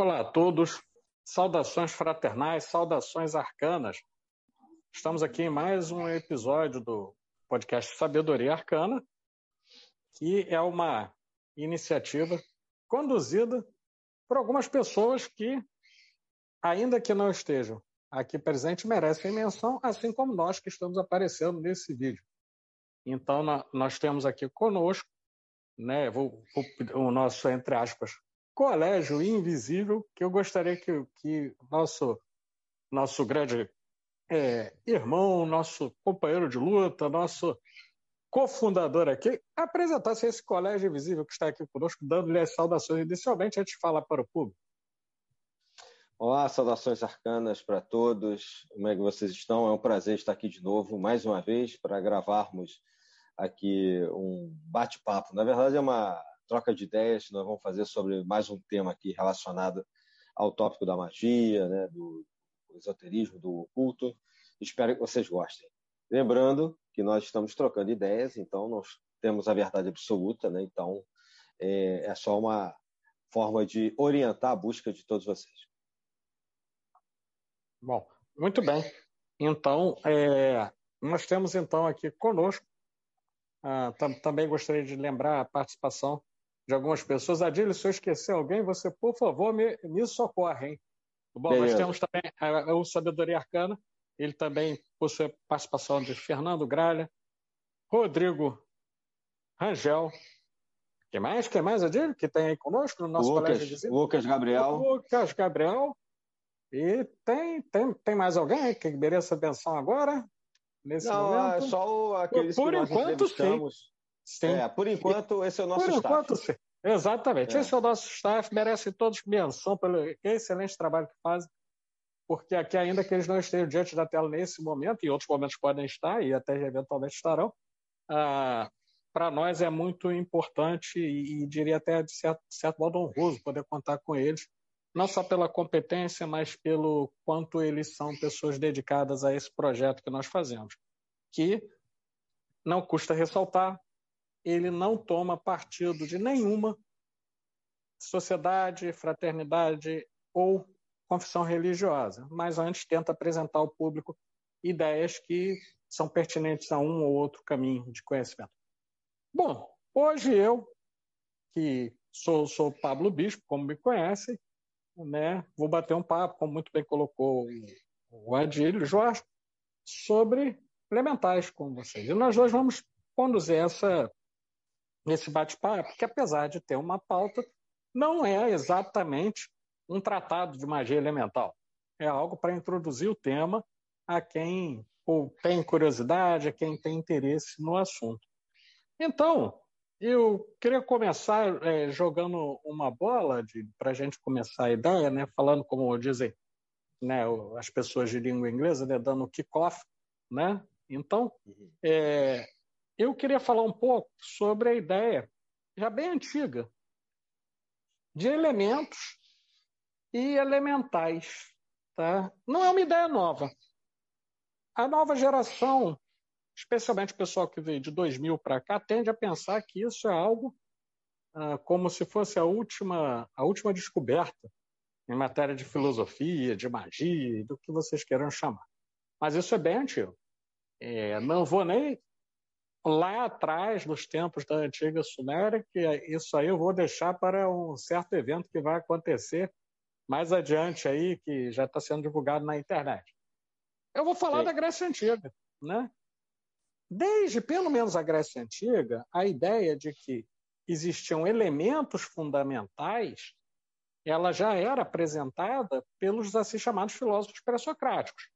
Olá a todos, saudações fraternais, saudações arcanas. Estamos aqui em mais um episódio do podcast Sabedoria Arcana, que é uma iniciativa conduzida por algumas pessoas que, ainda que não estejam aqui presentes, merecem menção, assim como nós que estamos aparecendo nesse vídeo. Então, nós temos aqui conosco né, vou, vou, o nosso, entre aspas, colégio invisível, que eu gostaria que, que nosso, nosso grande é, irmão, nosso companheiro de luta, nosso cofundador aqui, apresentasse esse colégio invisível que está aqui conosco, dando-lhe as saudações inicialmente antes de falar para o público. Olá, saudações arcanas para todos. Como é que vocês estão? É um prazer estar aqui de novo, mais uma vez, para gravarmos aqui um bate-papo. Na verdade, é uma troca de ideias que nós vamos fazer sobre mais um tema aqui relacionado ao tópico da magia, né, do esoterismo, do oculto. Espero que vocês gostem. Lembrando que nós estamos trocando ideias, então nós temos a verdade absoluta, né? então é, é só uma forma de orientar a busca de todos vocês. Bom, muito bem. Então, é, nós temos então aqui conosco ah, também gostaria de lembrar a participação de algumas pessoas. Adílio, se eu esquecer alguém, você, por favor, me, me socorre. Hein? Bom, Beleza. nós temos também a, o Sabedoria Arcana, ele também possui a participação de Fernando Gralha, Rodrigo Rangel. Quem mais? Quem mais, Adílio, que tem aí conosco no nosso Lucas, colégio de Lucas Gabriel. Lucas Gabriel. E tem, tem, tem mais alguém que mereça atenção agora? nesse não, momento? é só aqueles por, por que nós enquanto, sim. Sim. É, por enquanto, esse é o nosso por staff. Enquanto, sim. Exatamente. É. Esse é o nosso staff, merece todos menção pelo excelente trabalho que fazem, porque aqui, ainda que eles não estejam diante da tela nesse momento, e outros momentos podem estar, e até eventualmente estarão, ah, para nós é muito importante e, e diria até de certo, de certo modo honroso poder contar com eles, não só pela competência, mas pelo quanto eles são pessoas dedicadas a esse projeto que nós fazemos que, não custa ressaltar, ele não toma partido de nenhuma sociedade, fraternidade ou confissão religiosa, mas antes tenta apresentar ao público ideias que são pertinentes a um ou outro caminho de conhecimento. Bom, hoje eu, que sou, sou Pablo Bispo, como me conhecem, né, vou bater um papo, como muito bem colocou o Adílio Jorge, sobre elementais com vocês. E nós dois vamos conduzir essa, esse bate-papo, que apesar de ter uma pauta, não é exatamente um tratado de magia elemental. É algo para introduzir o tema a quem ou tem curiosidade, a quem tem interesse no assunto. Então, eu queria começar é, jogando uma bola para a gente começar a ideia, né, falando como dizem né, as pessoas de língua inglesa, né, dando kick-off, né, então, uhum. é, eu queria falar um pouco sobre a ideia, já bem antiga, de elementos e elementais. Tá? Não é uma ideia nova. A nova geração, especialmente o pessoal que veio de 2000 para cá, tende a pensar que isso é algo ah, como se fosse a última, a última descoberta em matéria de filosofia, de magia, do que vocês queiram chamar. Mas isso é bem antigo. É, não vou nem lá atrás, nos tempos da antiga Suméria, que isso aí eu vou deixar para um certo evento que vai acontecer mais adiante aí, que já está sendo divulgado na internet. Eu vou falar Sim. da Grécia Antiga, né? Desde pelo menos a Grécia Antiga, a ideia de que existiam elementos fundamentais, ela já era apresentada pelos assim chamados filósofos pré-socráticos.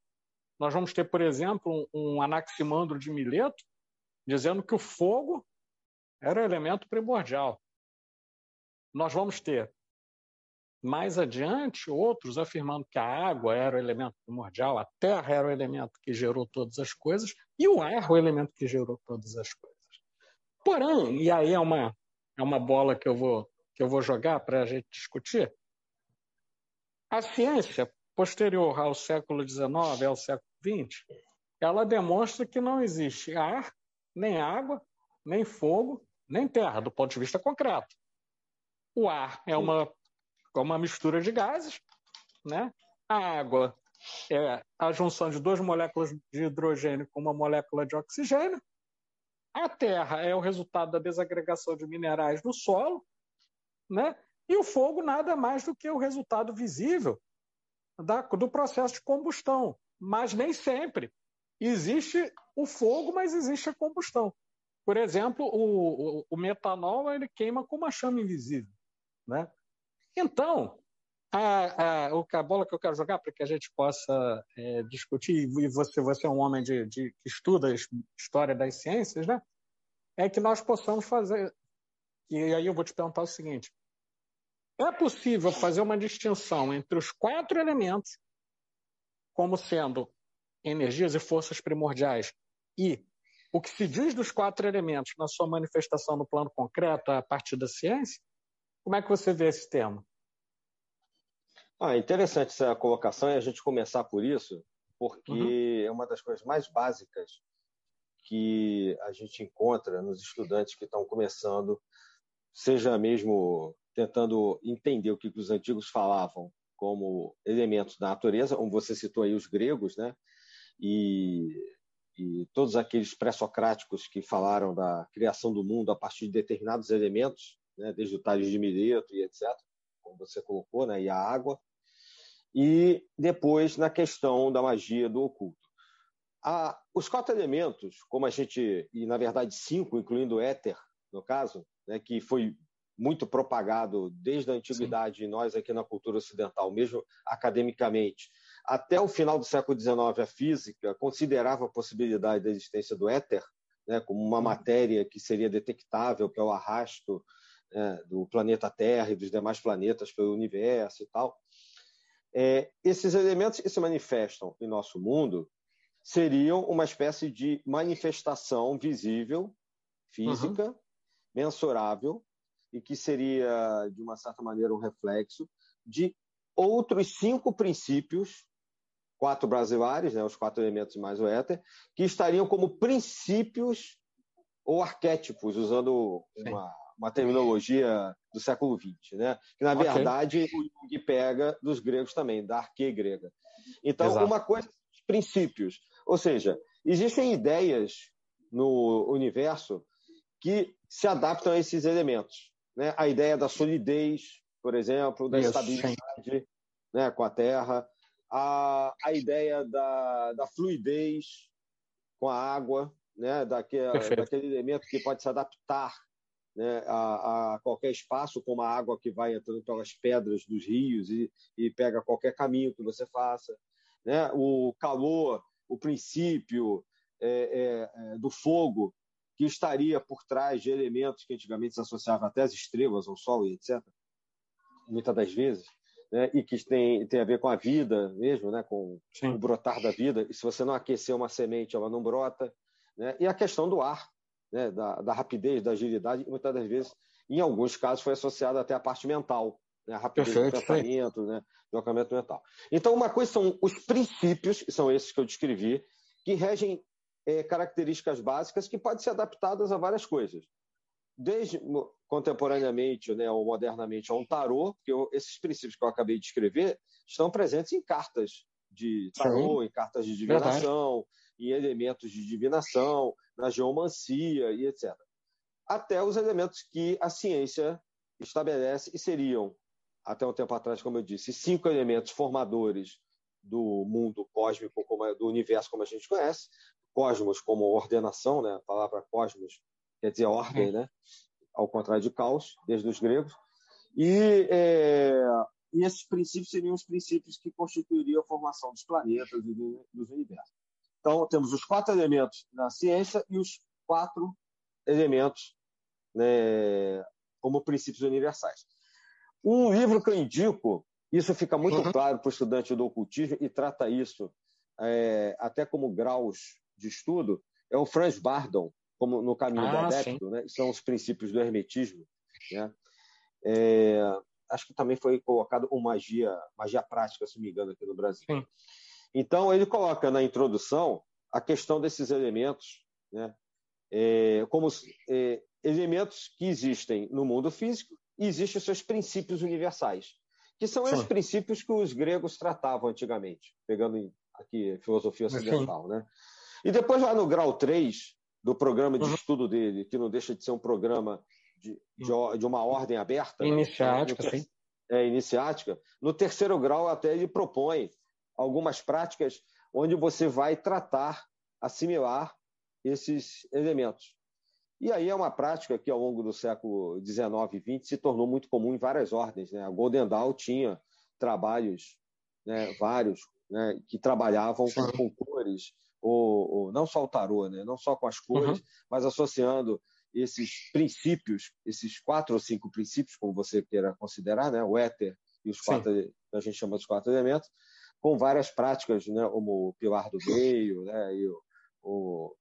Nós vamos ter, por exemplo, um, um Anaximandro de Mileto dizendo que o fogo era o elemento primordial. Nós vamos ter mais adiante outros afirmando que a água era o elemento primordial, a terra era o elemento que gerou todas as coisas e o ar o elemento que gerou todas as coisas. Porém, e aí é uma, é uma bola que eu vou, que eu vou jogar para a gente discutir, a ciência posterior ao século XIX, ao século XX, ela demonstra que não existe ar, nem água, nem fogo, nem terra, do ponto de vista concreto. O ar é uma é uma mistura de gases, né? A água é a junção de duas moléculas de hidrogênio com uma molécula de oxigênio. A terra é o resultado da desagregação de minerais no solo, né? E o fogo nada mais do que o resultado visível da, do processo de combustão. Mas nem sempre. Existe o fogo, mas existe a combustão. Por exemplo, o, o, o metanol ele queima com uma chama invisível. Né? Então, a, a, a bola que eu quero jogar para que a gente possa é, discutir, e você, você é um homem de, de, que estuda história das ciências, né? é que nós possamos fazer. E aí eu vou te perguntar o seguinte: é possível fazer uma distinção entre os quatro elementos, como sendo energias e forças primordiais, e o que se diz dos quatro elementos na sua manifestação no plano concreto a partir da ciência? Como é que você vê esse tema? Ah, interessante essa colocação e a gente começar por isso, porque uhum. é uma das coisas mais básicas que a gente encontra nos estudantes que estão começando, seja mesmo tentando entender o que os antigos falavam como elementos da natureza, como você citou aí os gregos, né? E, e todos aqueles pré-socráticos que falaram da criação do mundo a partir de determinados elementos, né? desde o Tales de Mileto e etc., como você colocou, né? e a água, e depois na questão da magia do oculto. A, os quatro elementos, como a gente, e na verdade cinco, incluindo o éter, no caso, né, que foi muito propagado desde a antiguidade, Sim. nós aqui na cultura ocidental, mesmo academicamente, até o final do século XIX, a física considerava a possibilidade da existência do éter né, como uma matéria que seria detectável pelo arrasto né, do planeta Terra e dos demais planetas pelo universo e tal. É, esses elementos que se manifestam em nosso mundo seriam uma espécie de manifestação visível, física, uhum. mensurável, e que seria, de uma certa maneira, um reflexo de outros cinco princípios, quatro brasileiros, né, os quatro elementos mais o éter, que estariam como princípios ou arquétipos, usando uma, uma terminologia do século XX, né? que na okay. verdade o Jung pega dos gregos também, da arque grega. Então, Exato. uma coisa, princípios, ou seja, existem ideias no universo que se adaptam a esses elementos. Né? A ideia da solidez, por exemplo, da Isso, estabilidade né, com a Terra, a, a ideia da, da fluidez com a água, né, daquele, daquele elemento que pode se adaptar né, a, a, qualquer espaço, como a água que vai entrando pelas pedras dos rios e, e pega qualquer caminho que você faça. Né? O calor, o princípio é, é, é, do fogo, que estaria por trás de elementos que antigamente se associavam até às estrelas, ao Sol e etc., muitas das vezes, né? e que tem, tem a ver com a vida mesmo, né? com Sim. o brotar da vida. E se você não aquecer uma semente, ela não brota. Né? E a questão do ar, né? da, da rapidez, da agilidade, muitas das vezes, em alguns casos, foi associada até à parte mental, né? a rapidez Perfeito, do pensamento, né? do acamento mental. Então, uma coisa são os princípios, que são esses que eu descrevi, que regem é, características básicas que podem ser adaptadas a várias coisas. Desde contemporaneamente né, ou modernamente a um tarô, porque eu, esses princípios que eu acabei de escrever estão presentes em cartas de tarô, Sim. em cartas de divinação, Verdade. em elementos de divinação, na geomancia e etc. Até os elementos que a ciência estabelece e seriam, até um tempo atrás, como eu disse, cinco elementos formadores do mundo cósmico, como, do universo como a gente conhece, cosmos como ordenação, né? A palavra cosmos quer dizer ordem, uhum. né? Ao contrário de caos, desde os gregos. E, é, e esses princípios seriam os princípios que constituiriam a formação dos planetas e do, dos universos. Então, temos os quatro elementos na ciência e os quatro elementos né, como princípios universais. Um livro que eu indico, isso fica muito uhum. claro para o estudante do ocultismo e trata isso é, até como graus de estudo é o Franz Bardon, como no caminho ah, do adepto, né? são os princípios do hermetismo. Né? É, acho que também foi colocado o magia, magia prática, se não me engano, aqui no Brasil. Sim. Então, ele coloca na introdução a questão desses elementos, né? É, como é, elementos que existem no mundo físico e existem os seus princípios universais. que são Sim. esses princípios que os gregos tratavam antigamente, pegando aqui filosofia ocidental. Né? E depois, lá no grau 3 do programa de uhum. estudo dele, que não deixa de ser um programa de, de, de uma ordem aberta. Né? Iniciática, sim. É, iniciática. No terceiro grau, até ele propõe algumas práticas onde você vai tratar, assimilar esses elementos. E aí é uma prática que, ao longo do século XIX e XX, se tornou muito comum em várias ordens. Né? A Golden Dawn tinha trabalhos, né, vários, né, que trabalhavam com, com, cores, ou, ou, não só o tarô, né, não só com as cores, uhum. mas associando esses princípios, esses quatro ou cinco princípios, como você queira considerar, né, o éter e os quatro, Sim. a gente chama de quatro elementos, com várias práticas, né, como o pilar do meio, né, e o, o,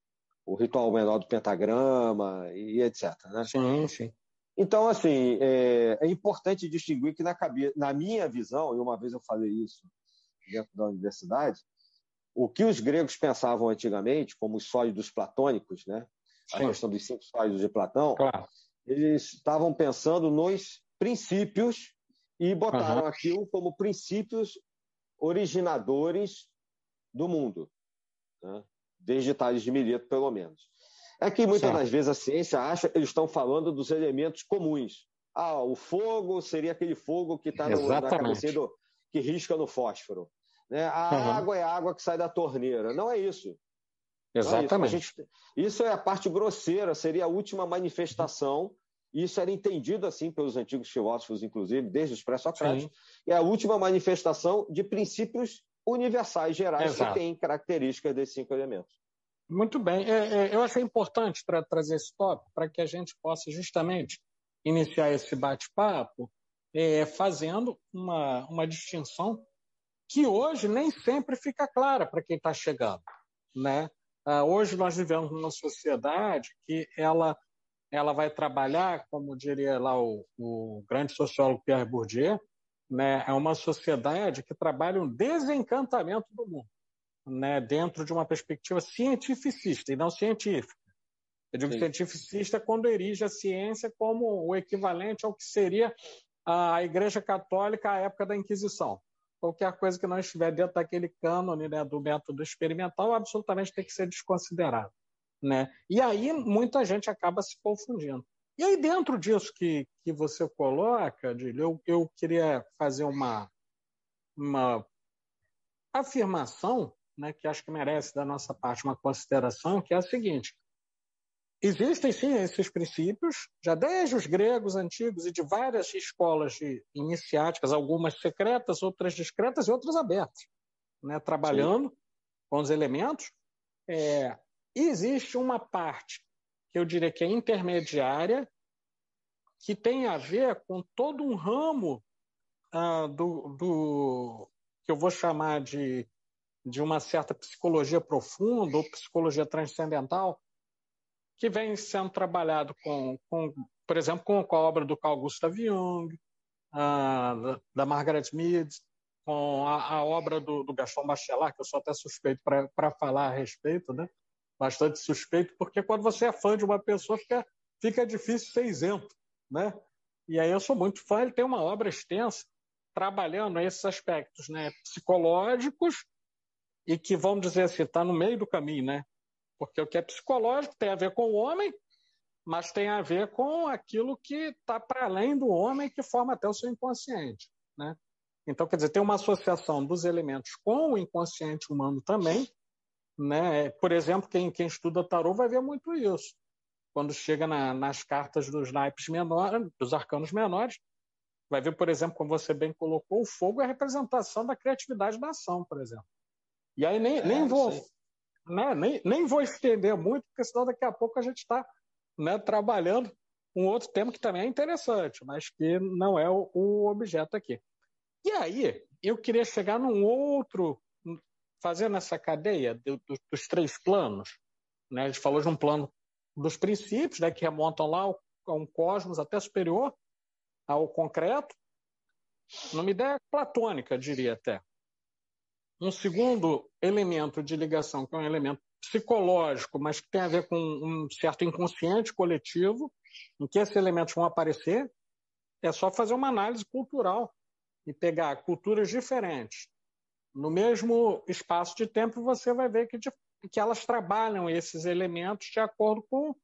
o ritual menor do pentagrama e, etc. Né? Sim, sim. Então, assim, é, é importante distinguir que na, cabeça, na minha visão, e uma vez eu falei isso dentro da universidade, o que os gregos pensavam antigamente, como os sólidos platônicos, né? a Sim. questão dos cinco sólidos de Platão, claro. eles estavam pensando nos princípios e botaram uhum. aquilo como princípios originadores do mundo. Né? desde Tales de Mileto, pelo menos. É que muitas certo. das vezes a ciência acha que eles estão falando dos elementos comuns. Ah, o fogo seria aquele fogo que está na cabeça do, que risca no fósforo. Né? A uhum. água é a água que sai da torneira. Não é isso. Exatamente. É isso. Gente, isso. é a parte grosseira, seria a última manifestação. Isso era entendido assim pelos antigos filósofos, inclusive, desde os pré-socráticos. É a última manifestação de princípios universais gerais Exato. que têm características desses cinco elementos. Muito bem. É, é, eu achei importante tra trazer esse tópico para que a gente possa justamente iniciar esse bate-papo é, fazendo uma, uma distinção que hoje nem sempre fica clara para quem está chegando. Né? Ah, hoje nós vivemos numa sociedade que ela, ela vai trabalhar, como diria lá o, o grande sociólogo Pierre Bourdieu, né, é uma sociedade que trabalha um desencantamento do mundo, né, dentro de uma perspectiva cientificista e não científica. Eu digo Sim. cientificista quando erige a ciência como o equivalente ao que seria a Igreja Católica à época da Inquisição. Qualquer coisa que não estiver dentro daquele cânone né, do método experimental absolutamente tem que ser desconsiderado. Né? E aí muita gente acaba se confundindo. E aí, dentro disso que, que você coloca, Dílio, eu, eu queria fazer uma, uma afirmação, né, que acho que merece da nossa parte uma consideração, que é a seguinte: existem sim esses princípios, já desde os gregos antigos e de várias escolas de iniciáticas, algumas secretas, outras discretas e outras abertas, né, trabalhando sim. com os elementos. É, existe uma parte que eu diria que é intermediária, que tem a ver com todo um ramo ah, do, do, que eu vou chamar de, de uma certa psicologia profunda ou psicologia transcendental, que vem sendo trabalhado com, com por exemplo, com, a obra do Carl Gustav Jung, ah, da, da, Margaret Mead, com a, a obra do, do, Gaston Bachelard, que eu sou até suspeito para falar a respeito, né? bastante suspeito, porque quando você é fã de uma pessoa, fica, fica difícil ser isento. Né? E aí eu sou muito fã, ele tem uma obra extensa trabalhando esses aspectos né, psicológicos e que, vamos dizer assim, está no meio do caminho, né? Porque o que é psicológico tem a ver com o homem, mas tem a ver com aquilo que está para além do homem, que forma até o seu inconsciente, né? Então, quer dizer, tem uma associação dos elementos com o inconsciente humano também, né? Por exemplo, quem, quem estuda tarô vai ver muito isso. Quando chega na, nas cartas dos naipes menores, dos arcanos menores, vai ver, por exemplo, como você bem colocou, o fogo é a representação da criatividade da ação, por exemplo. E aí nem, é, nem vou né, nem, nem vou estender muito, porque senão daqui a pouco a gente está né, trabalhando um outro tema que também é interessante, mas que não é o, o objeto aqui. E aí, eu queria chegar num outro fazendo essa cadeia do, do, dos três planos, né? a gente falou de um plano dos princípios, né, que remontam lá a um cosmos até superior ao concreto, numa ideia platônica, diria até. Um segundo elemento de ligação, que é um elemento psicológico, mas que tem a ver com um certo inconsciente coletivo, em que esses elementos vão aparecer, é só fazer uma análise cultural e pegar culturas diferentes no mesmo espaço de tempo, você vai ver que, que elas trabalham esses elementos de acordo com,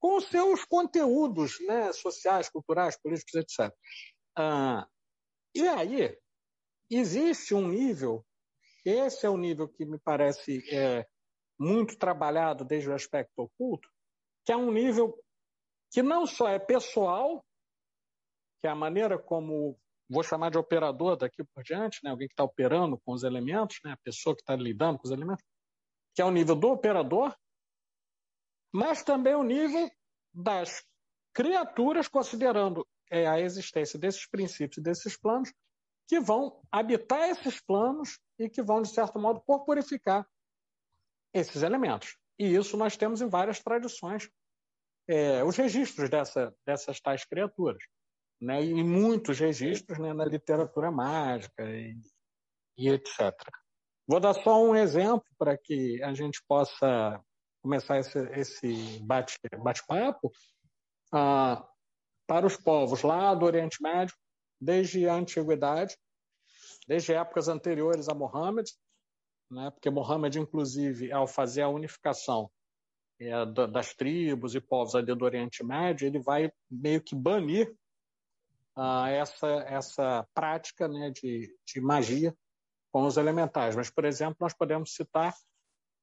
com os seus conteúdos né, sociais, culturais, políticos, etc. Ah, e aí, existe um nível, esse é o nível que me parece é, muito trabalhado desde o aspecto oculto, que é um nível que não só é pessoal, que é a maneira como vou chamar de operador daqui por diante, né? alguém que está operando com os elementos, né? a pessoa que está lidando com os elementos, que é o nível do operador, mas também o nível das criaturas, considerando é, a existência desses princípios e desses planos, que vão habitar esses planos e que vão, de certo modo, corporificar esses elementos. E isso nós temos em várias tradições, é, os registros dessa, dessas tais criaturas né, e muitos registros né, na literatura mágica e, e, etc. Vou dar só um exemplo para que a gente possa começar esse, esse bate-papo. Bate ah, para os povos lá do Oriente Médio, desde a antiguidade, desde épocas anteriores a Mohammed, né, porque Mohammed, inclusive, ao fazer a unificação é, das tribos e povos ali do Oriente Médio, ele vai meio que banir uh, essa, essa prática né, de, de magia com os elementais. Mas, por exemplo, nós podemos citar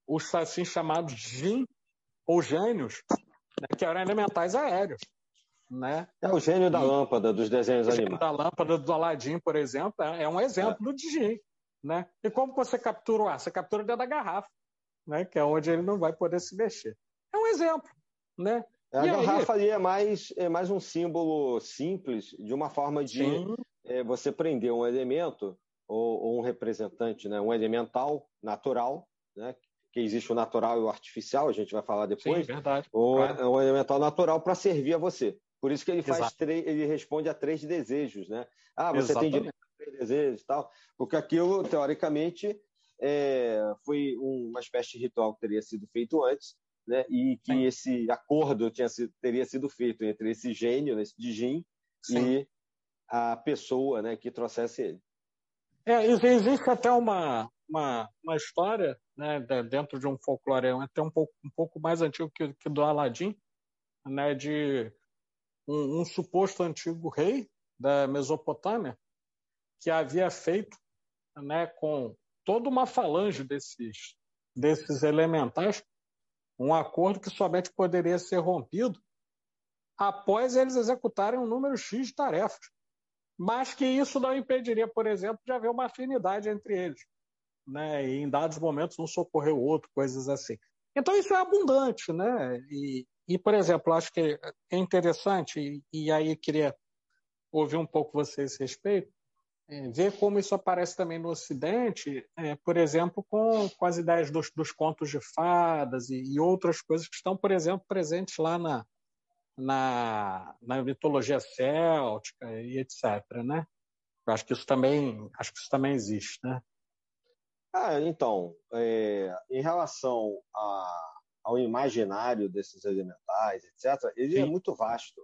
os assim chamados jin ou gênios, né, que eram elementais aéreos. Né? É o gênio da e, lâmpada dos desenhos animados. O da lâmpada do Aladim, por exemplo, é, é um exemplo é. de jin. Né? E como você captura o ar? Você captura dentro da garrafa, né? que é onde ele não vai poder se mexer. É um exemplo. Né? A e garrafa aí? ali é mais, é mais um símbolo simples de uma forma de é, você prender um elemento ou, ou, um representante, né, um elemental natural, né, que existe o natural e o artificial, a gente vai falar depois. Sim, verdade. Ou claro. um elemental natural para servir a você. Por isso que ele faz três, ele responde a três desejos, né? Ah, você Exatamente. tem direito a três desejos e tal, porque aquilo teoricamente é, foi uma espécie de ritual que teria sido feito antes né? e que Sim. esse acordo tinha sido, teria sido feito entre esse gênio, esse Dijin, e a pessoa né, que trouxesse ele. É, existe até uma, uma, uma história né, dentro de um folclore até um pouco, um pouco mais antigo que, que do Aladim, né, de um, um, suposto antigo rei da Mesopotâmia que havia feito né, com toda uma falange desses, desses elementais um acordo que somente poderia ser rompido após eles executarem um número X de tarefas. Mas que isso não impediria, por exemplo, de haver uma afinidade entre eles. Né? E em dados momentos um socorrer o outro, coisas assim. Então isso é abundante, né? E, e por exemplo, acho que é interessante, e, aí queria ouvir um pouco vocês a respeito, é, ver como isso aparece também no Ocidente, é, por exemplo, com, com as ideias dos, dos contos de fadas e, e, outras coisas que estão, por exemplo, presentes lá na, na, na mitologia céltica e etc. Né? Eu acho que isso também, acho que isso também existe, né? Ah, então, é, em relação a, ao imaginário desses elementais, etc., ele é Sim. é muito vasto.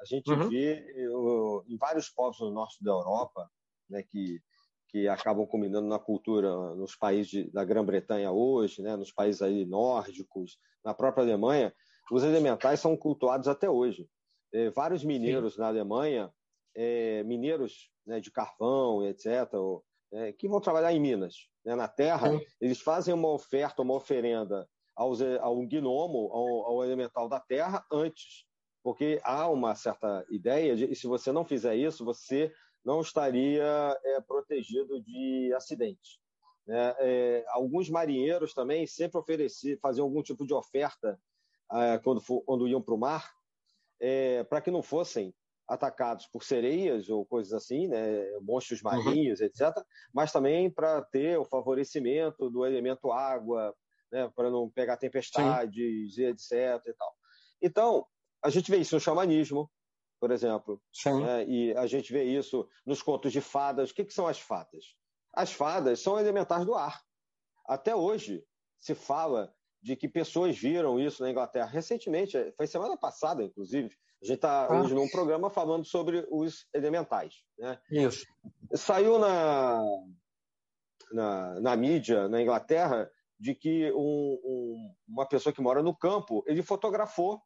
A gente uhum. vê eu, em vários povos no norte da Europa, né, que, que acabam combinando na cultura nos países de, da Grã-Bretanha hoje, né, nos países aí nórdicos, na própria Alemanha, os elementais são cultuados até hoje. É, vários mineiros Sim. na Alemanha, é, mineiros né, de carvão, etc., ou, é, que vão trabalhar em Minas, né, na terra, Sim. eles fazem uma oferta, uma oferenda aos, ao gnomo, ao, ao elemental da terra, antes porque há uma certa ideia de, se você não fizer isso, você não estaria é, protegido de acidentes. Né? É, alguns marinheiros também sempre ofereciam, faziam algum tipo de oferta é, quando, for, quando iam para o mar, é, para que não fossem atacados por sereias ou coisas assim, né, monstros uhum. marinhos, uhum. etc., mas também para ter o favorecimento do elemento água, né, para não pegar tempestades, Sim. etc. E tal. Então, a gente vê isso no xamanismo, por exemplo. Né? E a gente vê isso nos contos de fadas. O que, que são as fadas? As fadas são elementares do ar. Até hoje se fala de que pessoas viram isso na Inglaterra. Recentemente, foi semana passada, inclusive, a gente está ah. hoje num programa falando sobre os elementais. Né? Isso. saiu na, na, na, mídia, na Inglaterra, de que um, um, uma pessoa que mora no campo, ele fotografou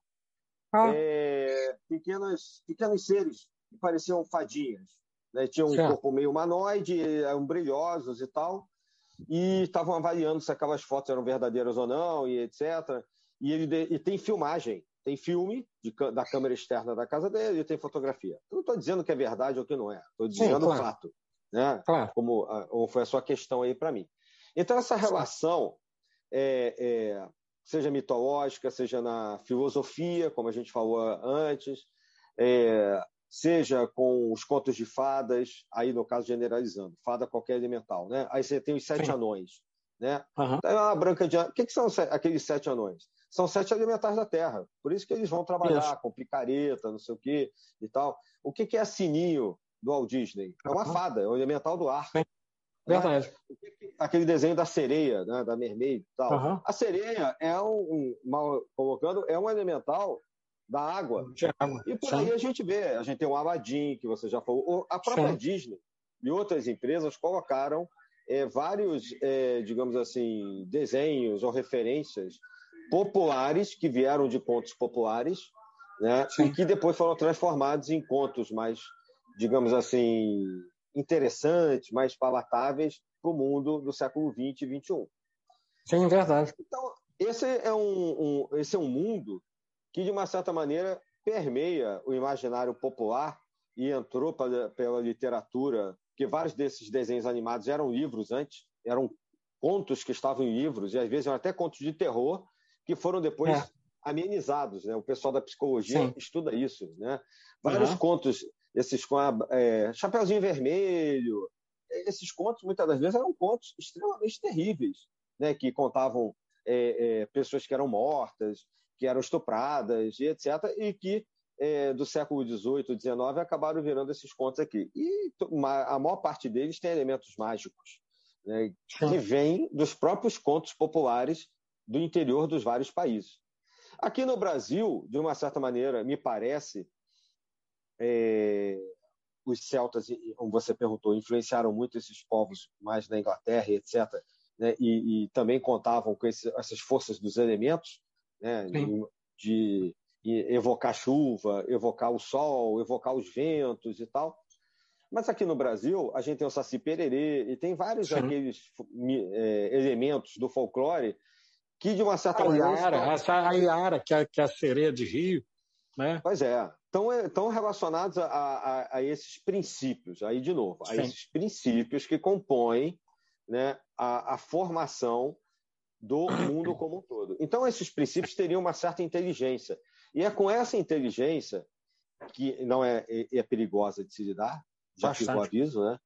ah. é, pequenos, pequenos seres que pareciam fadinhas. Né? Tinham um certo. corpo meio humanoide, eram brilhosos e tal, e estavam avaliando se aquelas fotos eram verdadeiras ou não, e etc. E ele e tem filmagem, tem filme de, da câmera externa da casa dele e tem fotografia. Eu não estou dizendo que é verdade ou que não é, estou dizendo o claro. fato, né? Claro. Como, como foi a sua questão aí para mim. Então, essa relação, é, é, seja mitológica, seja na filosofia, como a gente falou antes, é, seja com os contos de fadas, aí no caso generalizando, fada qualquer elemental, né? Aí você tem os sete Sim. anões, né? Uhum. Então, a branca de... O que, que são aqueles sete anões? São sete elementares da Terra, por isso que eles vão trabalhar isso. com picareta, não sei o quê e tal. O que, que é sininho do Walt Disney? É uma uhum. fada, é o elemental do ar. Sim. Né? Verdade. Aquele desenho da sereia, né, da mermaid e tal. Uhum. A sereia é um, mal colocando, é um elemental da água. água. E por Sim. aí a gente vê, a gente tem o Aladdin, que você já falou, a própria Sim. Disney e outras empresas colocaram é, vários, é, digamos assim, desenhos ou referências populares que vieram de contos populares, né? Sim. E que depois foram transformados em contos mais, digamos assim, interessantes, mais palatáveis para o mundo do século XX e XXI. Sim, verdade. Então, esse é um, um, esse é um mundo que, de uma certa maneira, permeia o imaginário popular e entrou pela, pela literatura, que vários desses desenhos animados eram livros antes, eram contos que estavam em livros, e às vezes eram até contos de terror, que foram depois é. amenizados. Né? O pessoal da psicologia Sim. estuda isso. Né? Vários uhum. contos, esses com a, é, Chapeuzinho Vermelho, esses contos, muitas das vezes, eram contos extremamente terríveis, né? que contavam é, é pessoas que eram mortas, que eram estupradas e etc., e que é, do século XVIII, XIX acabaram virando esses contos aqui. E a maior parte deles tem elementos mágicos, né, que vêm dos próprios contos populares do interior dos vários países. Aqui no Brasil, de uma certa maneira, me parece, é, os celtas, como você perguntou, influenciaram muito esses povos mais na Inglaterra, etc., né, e, e, também contavam com esse, essas forças dos elementos, né? De, de evocar chuva, evocar o sol, evocar os ventos e tal. Mas aqui no Brasil, a gente tem o Saci Pererê e tem vários Sim. daqueles é, elementos do folclore que, de uma certa a maneira. Iara, estão... A Iara, que é, que é a sereia de rio. Né? Pois é. Estão, estão relacionados a, a, a, esses princípios, aí de novo, Sim. a esses princípios que compõem né, a, a formação do mundo como um todo. Então, esses princípios teriam uma certa inteligência. E é com essa inteligência, que não é, é, é perigosa de se lidar, já Bastante. o aviso, né?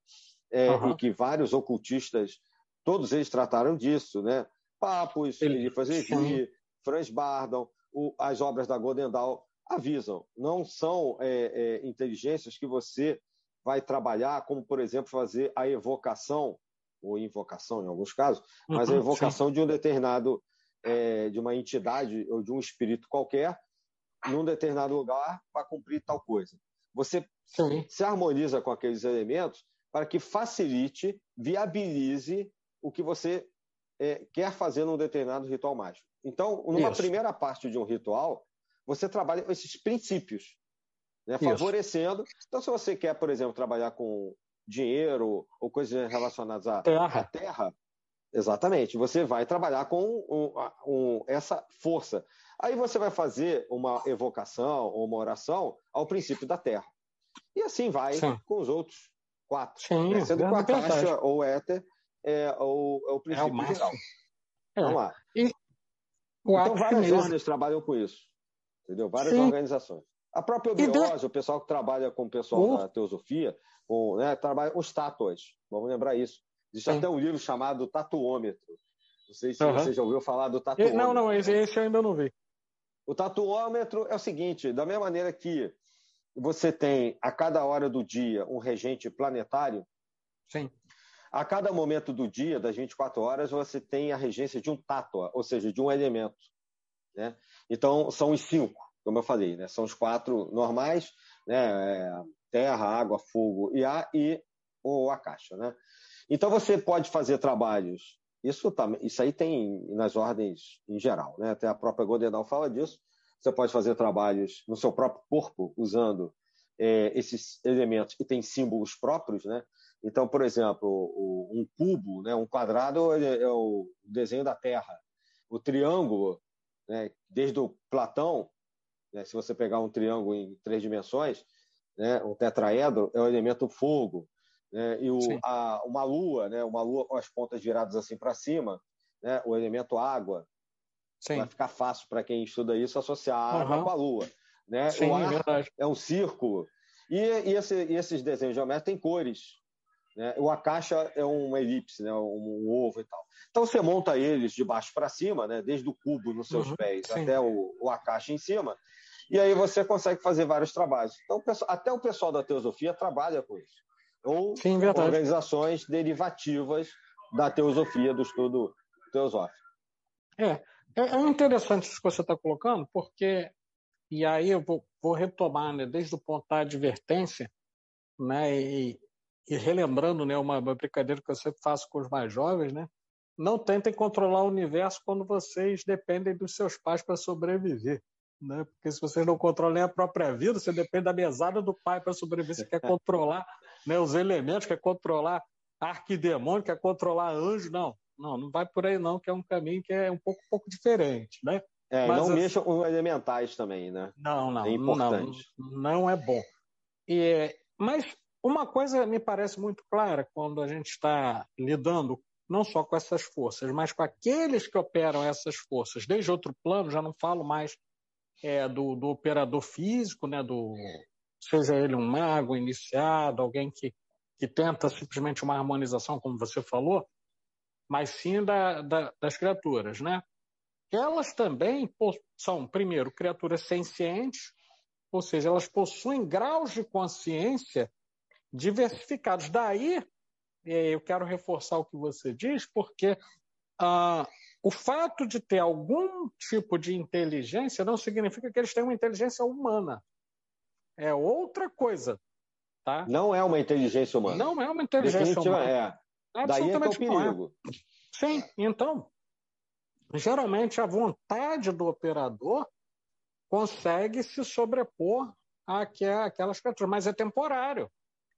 É, uhum. E que vários ocultistas, todos eles trataram disso, né? Papos, Elifas Levi, Franz Bardon, o, as obras da Godendal avisam. Não são é, é, inteligências que você vai trabalhar, como, por exemplo, fazer a evocação ou invocação em alguns casos, mas uhum, a evocação sim. de um determinado, é, de uma entidade ou de um espírito qualquer num determinado lugar para cumprir tal coisa. Você sim. se harmoniza com aqueles elementos para que facilite, viabilize o que você é, quer fazer num determinado ritual mágico. Então, numa Isso. primeira parte de um ritual, você trabalha com esses princípios, né, favorecendo. Então, se você quer, por exemplo, trabalhar com dinheiro ou coisas relacionadas à terra. à terra, exatamente, você vai trabalhar com um, um, essa força. Aí você vai fazer uma evocação ou uma oração ao princípio da terra. E assim vai Sim. com os outros quatro. Sim, né? Sendo que a caixa ou éter é o, é o princípio é o geral. É. Vamos lá. E então, várias ordens trabalham com isso. Entendeu? Várias Sim. organizações. A própria biose, o pessoal que trabalha com o pessoal uh. da teosofia, com, né, trabalha com estátuas. Vamos lembrar isso. Existe Sim. até um livro chamado Tatuômetro. Não sei se uhum. você já ouviu falar do tatuômetro. Não, não, esse, esse eu ainda não vi. O tatuômetro é o seguinte: da mesma maneira que você tem a cada hora do dia um regente planetário, Sim. a cada momento do dia, das 24 horas, você tem a regência de um tátua, ou seja, de um elemento. Né? Então, são os cinco, como eu falei, né? são os quatro normais, né? É, terra, água, fogo e ar, e ou a caixa. Né? Então você pode fazer trabalhos, isso, tá, isso aí tem nas ordens em geral, né? até a própria Goldenal fala disso, você pode fazer trabalhos no seu próprio corpo usando é, esses elementos que têm símbolos próprios, né? Então, por exemplo, o, um cubo, né, um quadrado é o desenho da Terra. O triângulo, né, desde o Platão, né, se você pegar um triângulo em três dimensões, né, um tetraedro é o elemento fogo. Né, e o, a, uma lua, né, uma lua com as pontas viradas assim para cima, né, o elemento água. Sim. Vai ficar fácil para quem estuda isso associar a água uhum. com a lua. Né? Sim, o ar é, é um círculo. E, e, esse, e esses desenhos geométricos têm cores. Né? O a caixa é uma elipse, né? Um, ovo e tal. Então você monta eles de baixo para cima, né? desde o cubo nos seus uhum, pés sim. até o, o caixa em cima, e aí você consegue fazer vários trabalhos. Então até o pessoal da teosofia trabalha com isso. Ou sim, organizações derivativas da teosofia, do estudo teosófico. É, é, é interessante isso que você está colocando, porque, e aí eu vou, vou retomar, né, desde o ponto da advertência, né, e, e relembrando né, uma, uma brincadeira que eu sempre faço com os mais jovens, né? Não tentem controlar o universo quando vocês dependem dos seus pais para sobreviver. Né? Porque se vocês não controlam a própria vida, você depende da mesada do pai para sobreviver. Você quer controlar né, os elementos, quer controlar arquidemônio, quer controlar anjo. Não, não, não vai por aí não, que é um caminho que é um pouco, um pouco diferente. Né? É, Mas, não assim, mexa com elementais também, né? Não, não. É importante. Não, não é bom. E, mas uma coisa me parece muito clara quando a gente está lidando não só com essas forças, mas com aqueles que operam essas forças. Desde outro plano, já não falo mais é, do, do, operador físico, né, do, seja ele um mago iniciado, alguém que, que tenta simplesmente uma harmonização, como você falou, mas sim da, da, das criaturas. Né? Elas também são, primeiro, criaturas sencientes, ou seja, elas possuem graus de consciência diversificados. Daí, eu quero reforçar o que você diz, porque ah, o fato de ter algum tipo de inteligência não significa que eles têm uma inteligência humana. É outra coisa. Tá? Não é uma inteligência humana. Não é uma inteligência humana. É. Daí é que é o é. perigo. É. Sim, então, geralmente a vontade do operador consegue se sobrepor àquelas criaturas, mas é temporário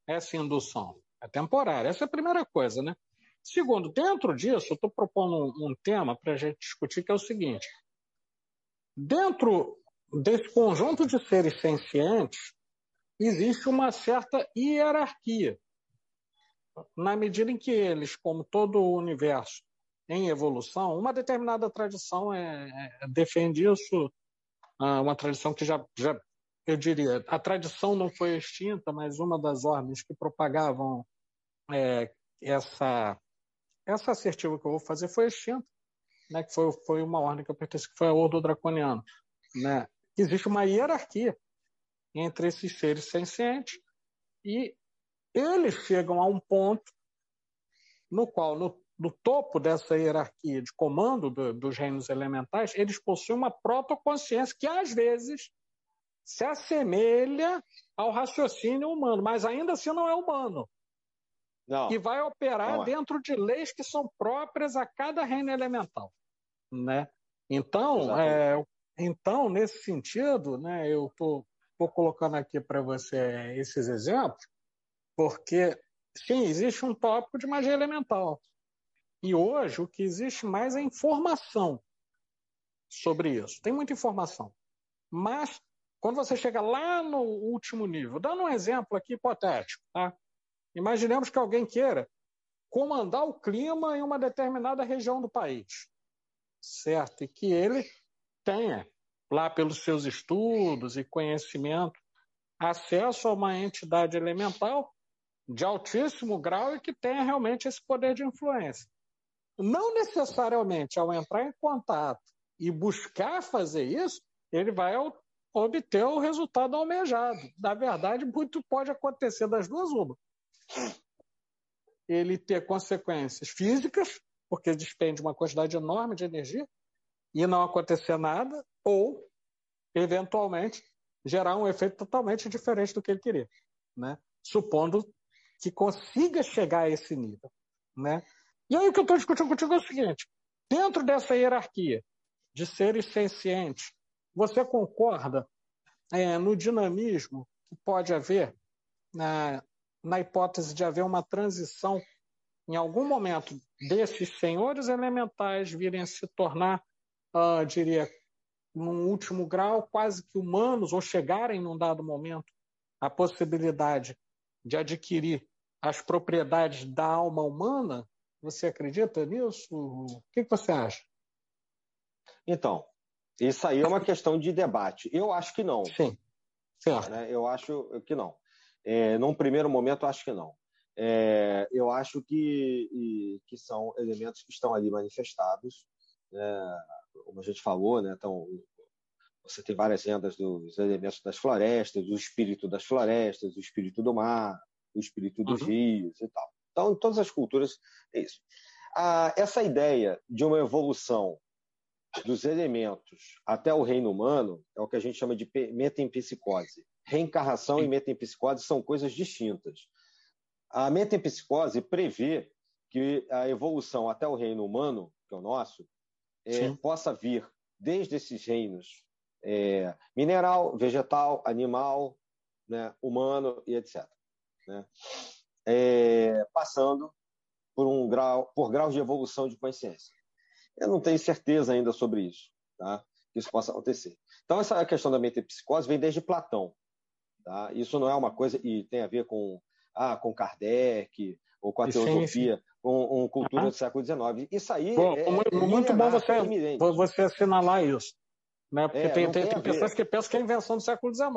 essa indução? É temporária. Essa é a primeira coisa, né? Segundo, dentro disso, eu estou propondo um, um tema para a gente discutir que é o seguinte: dentro desse conjunto de seres sencientes, existe uma certa hierarquia. Na medida em que eles, como todo o universo em evolução, uma determinada tradição é, é, defende isso, ah, uma tradição que já, já eu diria, a tradição não foi extinta, mas uma das ordens que propagavam é, essa, essa assertiva que eu vou fazer foi extinta, né, que foi, foi uma ordem que eu pertenço, que foi a Ordo Draconiano. Né? Existe uma hierarquia entre esses seres sencientes e eles chegam a um ponto no qual, no, no topo dessa hierarquia de comando do, dos reinos elementais, eles possuem uma protoconsciência que, às vezes, se assemelha ao raciocínio humano, mas ainda assim não é humano. Não. E vai operar é. dentro de leis que são próprias a cada reino elemental. Né? Então, é, então, nesse sentido, né, eu estou colocando aqui para você esses exemplos, porque, sim, existe um tópico de magia elemental. E hoje o que existe mais é informação sobre isso. Tem muita informação. Mas quando você chega lá no último nível, dando um exemplo aqui hipotético, tá? imaginemos que alguém queira comandar o clima em uma determinada região do país, certo? E que ele tenha, lá pelos seus estudos e conhecimento, acesso a uma entidade elemental de altíssimo grau e que tenha realmente esse poder de influência. Não necessariamente ao entrar em contato e buscar fazer isso, ele vai obter o resultado almejado. Na verdade, muito pode acontecer das duas uma. Ele ter consequências físicas, porque despende uma quantidade enorme de energia, e não acontecer nada, ou, eventualmente, gerar um efeito totalmente diferente do que ele queria. Né? Supondo que consiga chegar a esse nível. Né? E aí o que eu estou discutindo contigo é o seguinte: dentro dessa hierarquia de seres sencientes, você concorda é, no dinamismo que pode haver na, na hipótese de haver uma transição em algum momento desses senhores elementais virem a se tornar, uh, diria, num último grau, quase que humanos, ou chegarem num dado momento a possibilidade de adquirir as propriedades da alma humana? Você acredita nisso? O que, que você acha? Então, isso aí é uma questão de debate. Eu acho que não. Sim. Certo. Né? Eu acho que não. É, num primeiro momento, acho que não. É, eu acho que, e, que são elementos que estão ali manifestados, né? como a gente falou, né? então, você tem várias rendas dos elementos das florestas, do espírito das florestas, do espírito do mar, do espírito dos uhum. rios e tal. Então, em todas as culturas é isso. Ah, essa ideia de uma evolução dos elementos até o reino humano é o que a gente chama de metempsicose. Reencarnação e metempsicose são coisas distintas. A metempsicose prevê que a evolução até o reino humano, que é o nosso, é, possa vir desde esses reinos é, mineral, vegetal, animal, né, humano e etc. Né? É, passando por um grau, por graus de evolução de consciência. Eu não tenho certeza ainda sobre isso, tá? Que isso possa acontecer. Então essa questão da metempsicose vem desde Platão, tá? Isso não é uma coisa e tem a ver com ah, com Kardec ou com a teosofia, com, com cultura do século XIX. Isso aí bom, é, é, muito bom você, você assinalar isso. Né? Porque é, tem, tem, tem, pessoas que pensam que é invenção do século XIX.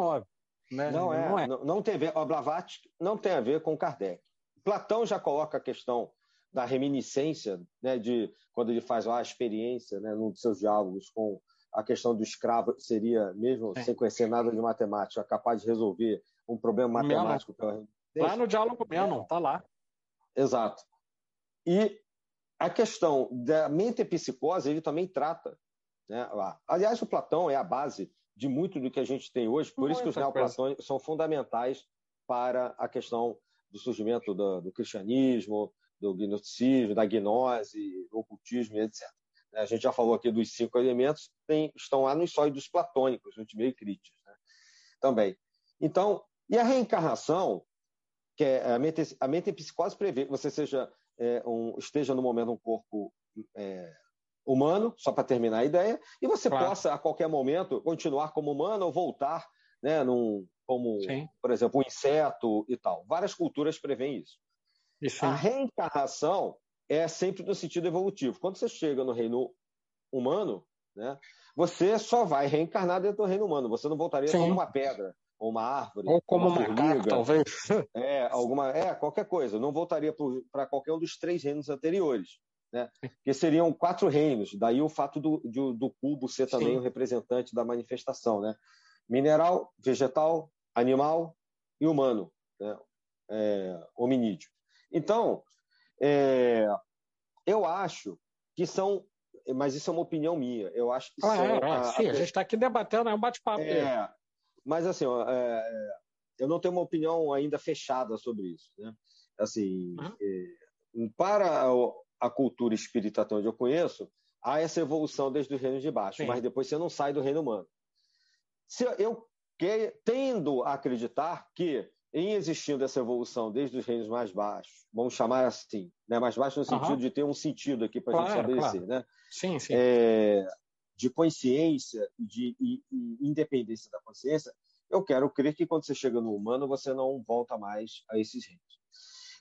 Né? Não, é, não é. Não, não tem a ver, a Blavatsky não tem a ver com Kardec. Platão já coloca a questão da reminiscência, né, de quando ele faz lá a experiência, né, num dos seus diálogos com a questão do escravo seria mesmo é. sem conhecer nada de matemática capaz de resolver um problema matemático pela Lá no diálogo mesmo, tá lá. Exato. E a questão da mente psicose ele também trata né, lá. Aliás, o Platão é a base de muito do que a gente tem hoje, por Muita isso que os neoplatônicos são fundamentais para a questão do surgimento do, do cristianismo, do gnosticismo, da gnose, do ocultismo etc. A gente já falou aqui dos cinco elementos, tem, estão lá nos sólidos platônicos, no meio críticos, né? também. Então, e a reencarnação, que é a, mente, a metempsicose prevê que você seja é, um, esteja no momento um corpo é, humano, só para terminar a ideia, e você claro. possa, a qualquer momento, continuar como humano ou voltar né, num, como, Sim. por exemplo, um inseto e tal. Várias culturas prevêem isso. Isso. A reencarnação é sempre no sentido evolutivo. Quando você chega no reino humano, né, você só vai reencarnar dentro do reino humano. Você não voltaria Sim. como uma pedra, ou uma árvore, ou como uma, uma formiga, talvez. É, alguma, é, qualquer coisa. Não voltaria para qualquer um dos três reinos anteriores né? que seriam quatro reinos. Daí o fato do, do, do cubo ser também Sim. o representante da manifestação. Né? Mineral, vegetal, animal e humano, né? é, hominídeo. Então, é, eu acho que são mas isso é uma opinião minha. Eu acho que ah, são, é, é. A, Sim, a, a gente está aqui debatendo, é um bate-papo. É, mas assim, ó, é, eu não tenho uma opinião ainda fechada sobre isso. Né? Assim, uhum. para a cultura espírita, onde eu conheço, há essa evolução desde os reinos de baixo, Sim. mas depois você não sai do reino humano. Se eu que, tendo a acreditar que, em existindo essa evolução desde os reinos mais baixos, vamos chamar assim, né, mais baixo no sentido uhum. de ter um sentido aqui para a claro, gente estabelecer, claro. né? Sim, sim. É, de consciência de, e, e independência da consciência, eu quero crer que quando você chega no humano, você não volta mais a esses reinos.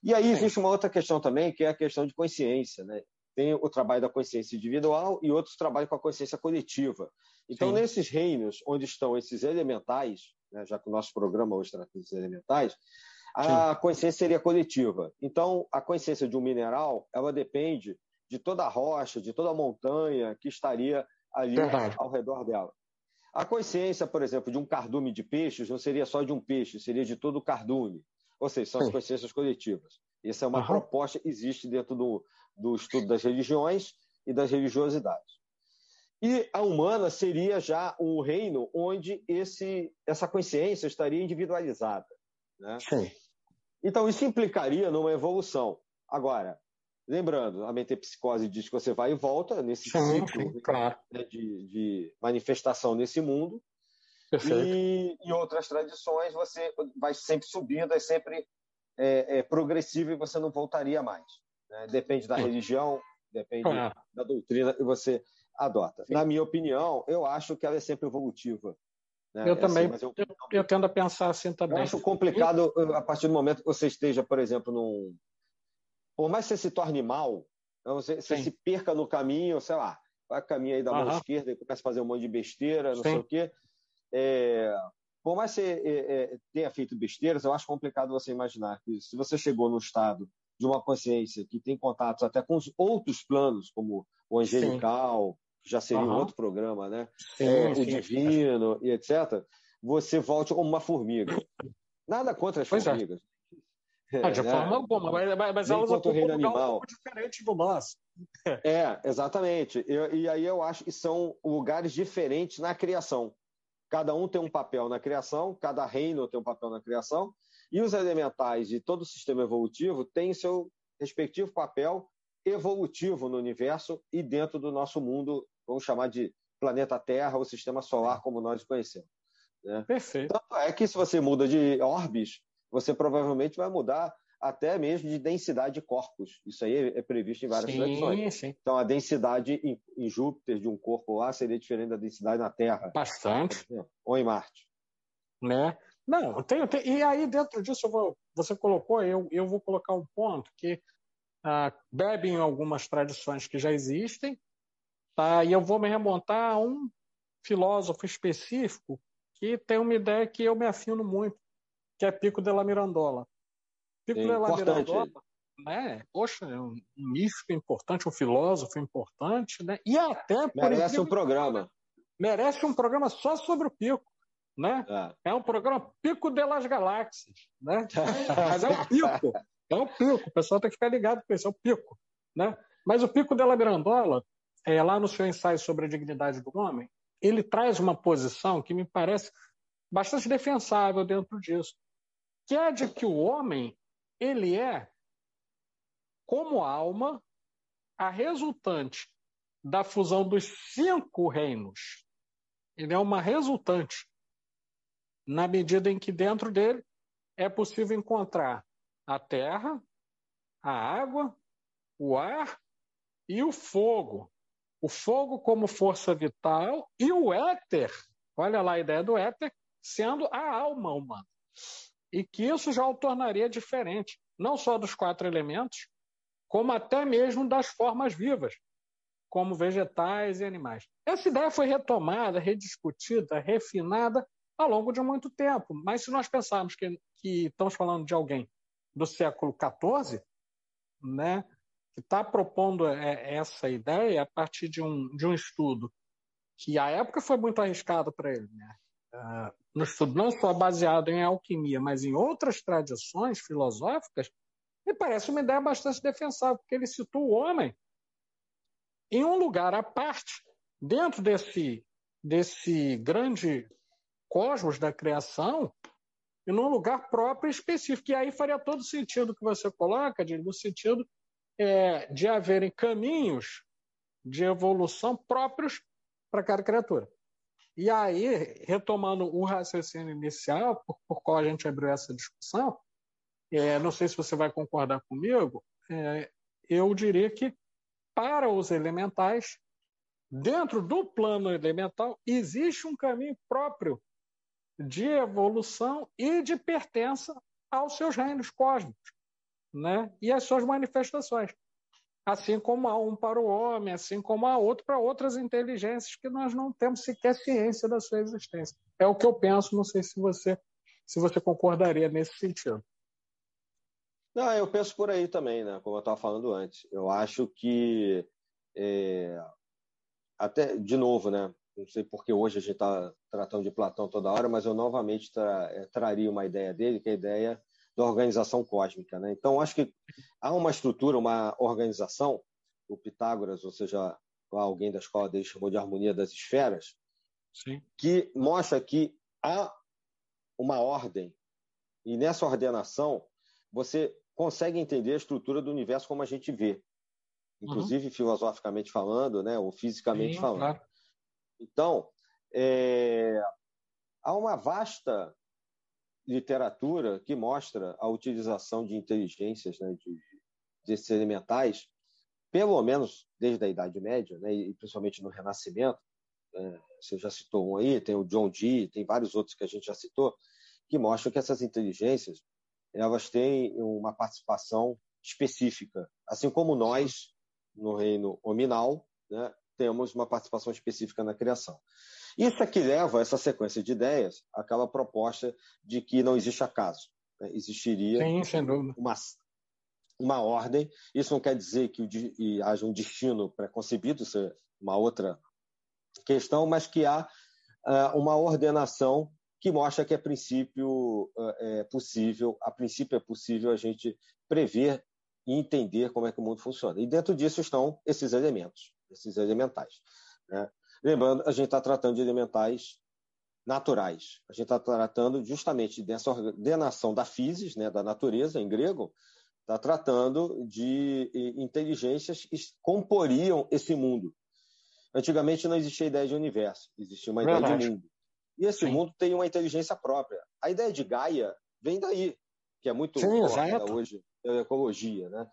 E aí existe uma outra questão também, que é a questão de consciência, né? Tem o trabalho da consciência individual e outros trabalham com a consciência coletiva. Então, Sim. nesses reinos onde estão esses elementais, né, já que o nosso programa hoje trata dos elementais, a Sim. consciência seria coletiva. Então, a consciência de um mineral, ela depende de toda a rocha, de toda a montanha que estaria ali Verdade. ao redor dela. A consciência, por exemplo, de um cardume de peixes não seria só de um peixe, seria de todo o cardume. Ou seja, são as consciências coletivas. Essa é uma uhum. proposta que existe dentro do, do estudo das religiões e das religiosidades. E a humana seria já o reino onde esse, essa consciência estaria individualizada. Né? Então, isso implicaria numa evolução. Agora, lembrando, a metempsicose diz que você vai e volta nesse sim, ciclo sim, claro. né, de, de, manifestação nesse mundo. E em outras tradições, você vai sempre subindo, é sempre é, é progressivo e você não voltaria mais. Né? Depende da religião, depende ah. da doutrina que você adota. Sim. Na minha opinião, eu acho que ela é sempre evolutiva. Né? Eu é também, assim, eu, eu, eu, tendo a pensar assim também. Eu acho complicado a partir do momento que você esteja, por exemplo, num. Por mais que você se torne mal, né, você, você se perca no caminho, sei lá, vai caminho aí da mão esquerda e começa a fazer um monte de besteira, não Sim. sei o quê. É, por mais que você é, é, tenha feito besteiras, eu acho complicado você imaginar que se você chegou no estado de uma consciência que tem contatos até com os outros planos, como o angelical, que já seria uhum. um outro programa, né? Sim, é, sim, o divino sim. e etc., você volte como uma formiga. Nada contra as pois é. formigas. É. Ah, de né? forma alguma, mas, mas elas ocupam um lugar um pouco diferente do nosso. É, exatamente. Eu, e aí eu acho que são lugares diferentes na criação. Cada um tem um papel na criação, cada reino tem um papel na criação, e os elementais de todo o sistema evolutivo têm seu respectivo papel evolutivo no universo e dentro do nosso mundo, vamos chamar de planeta Terra ou sistema solar como nós conhecemos. Né? Perfeito. Tanto é que se você muda de orbes, você provavelmente vai mudar até mesmo de densidade de corpos. Isso aí é previsto em várias tradições. Então, a densidade em, em, Júpiter de um corpo lá seria diferente da densidade na Terra. Bastante. Ou em Marte. Né? Não, tem, tem, e aí dentro disso vou, você colocou, eu, eu vou colocar um ponto que ah, bebe em algumas tradições que já existem, tá? e eu vou me remontar a um filósofo específico que tem uma ideia que eu me afino muito, que é Pico de la Mirandola. Pico de la Mirandola, né? Poxa, é um místico importante, um filósofo importante, né? E até merece um programa. Merece um programa só sobre o Pico, né? É, é um programa Pico de las Galáxias, né? Mas é o Pico. É o pico, o pessoal tem que ficar ligado com isso, é o pico. Né? Mas o pico della Mirandola, é, lá no seu ensaio sobre a dignidade do homem, ele traz uma posição que me parece bastante defensável dentro disso, que é de que o homem ele é, como alma, a resultante da fusão dos cinco reinos. Ele é uma resultante, na medida em que dentro dele é possível encontrar a terra, a água, o ar e o fogo. O fogo como força vital e o éter, olha lá a ideia do éter, sendo a alma humana. E que isso já o tornaria diferente, não só dos quatro elementos, como até mesmo das formas vivas, como vegetais e animais. Essa ideia foi retomada, rediscutida, refinada ao longo de muito tempo. Mas se nós pensarmos que, que estamos falando de alguém do século XIV, né, que está propondo é, essa ideia a partir de um, de um estudo que à época foi muito arriscado para ele, né? Uh, estudo não só baseado em alquimia, mas em outras tradições filosóficas, me parece uma ideia bastante defensável, porque ele situa o homem em um lugar à parte, dentro desse, desse grande cosmos da criação, e num lugar próprio específico. E aí faria todo sentido que você coloca, no sentido é, de haverem caminhos de evolução próprios para cada criatura. E aí, retomando o raciocínio inicial, por, por qual a gente abriu essa discussão, é, não sei se você vai concordar comigo, é, eu diria que para os elementais, dentro do plano elemental, existe um caminho próprio de evolução e de pertença aos seus reinos cósmicos né? e às suas manifestações. Assim como há um para o homem, assim como há outro para outras inteligências que nós não temos sequer ciência da sua existência. É o que eu penso, não sei se você, se você concordaria nesse sentido. Não, eu penso por aí também, né? como eu estava falando antes. Eu acho que, é, até de novo, né? Não sei porque hoje a gente está tratando de Platão toda hora, mas eu novamente tra eh, traria uma ideia dele, que é a ideia da organização cósmica. Né? Então, acho que há uma estrutura, uma organização, o Pitágoras, ou seja, alguém da escola dele chamou de harmonia das esferas, Sim. que mostra que há uma ordem, e nessa ordenação você consegue entender a estrutura do universo como a gente vê, inclusive uhum. filosoficamente falando, né, ou fisicamente Sim, falando. Claro. Então, é, há uma vasta literatura que mostra a utilização de inteligências, né, de, desses elementais, pelo menos desde a Idade Média, né, e principalmente no Renascimento. É, você já citou um aí, tem o John Dee, tem vários outros que a gente já citou, que mostram que essas inteligências elas têm uma participação específica, assim como nós no reino hominal, né, temos uma participação específica na criação. Isso é que leva a essa sequência de ideias àquela proposta de que não existe acaso. Né? Existiria Sim, uma, uma ordem. Isso não quer dizer que o, haja um destino preconcebido, isso é uma outra questão, mas que há uh, uma ordenação que mostra que, a princípio, uh, é possível, a princípio é possível a gente prever e entender como é que o mundo funciona. E dentro disso estão esses elementos, esses elementais. Né? Lembrando, a gente está tratando de elementais naturais. A gente está tratando justamente dessa ordenação da physis, né, da natureza, em grego, está tratando de inteligências que comporiam esse mundo. Antigamente não existia ideia de universo, existia uma Verdade. ideia de mundo. E esse Sim. mundo tem uma inteligência própria. A ideia de Gaia vem daí, que é muito Sim, hoje pela ecologia. Né?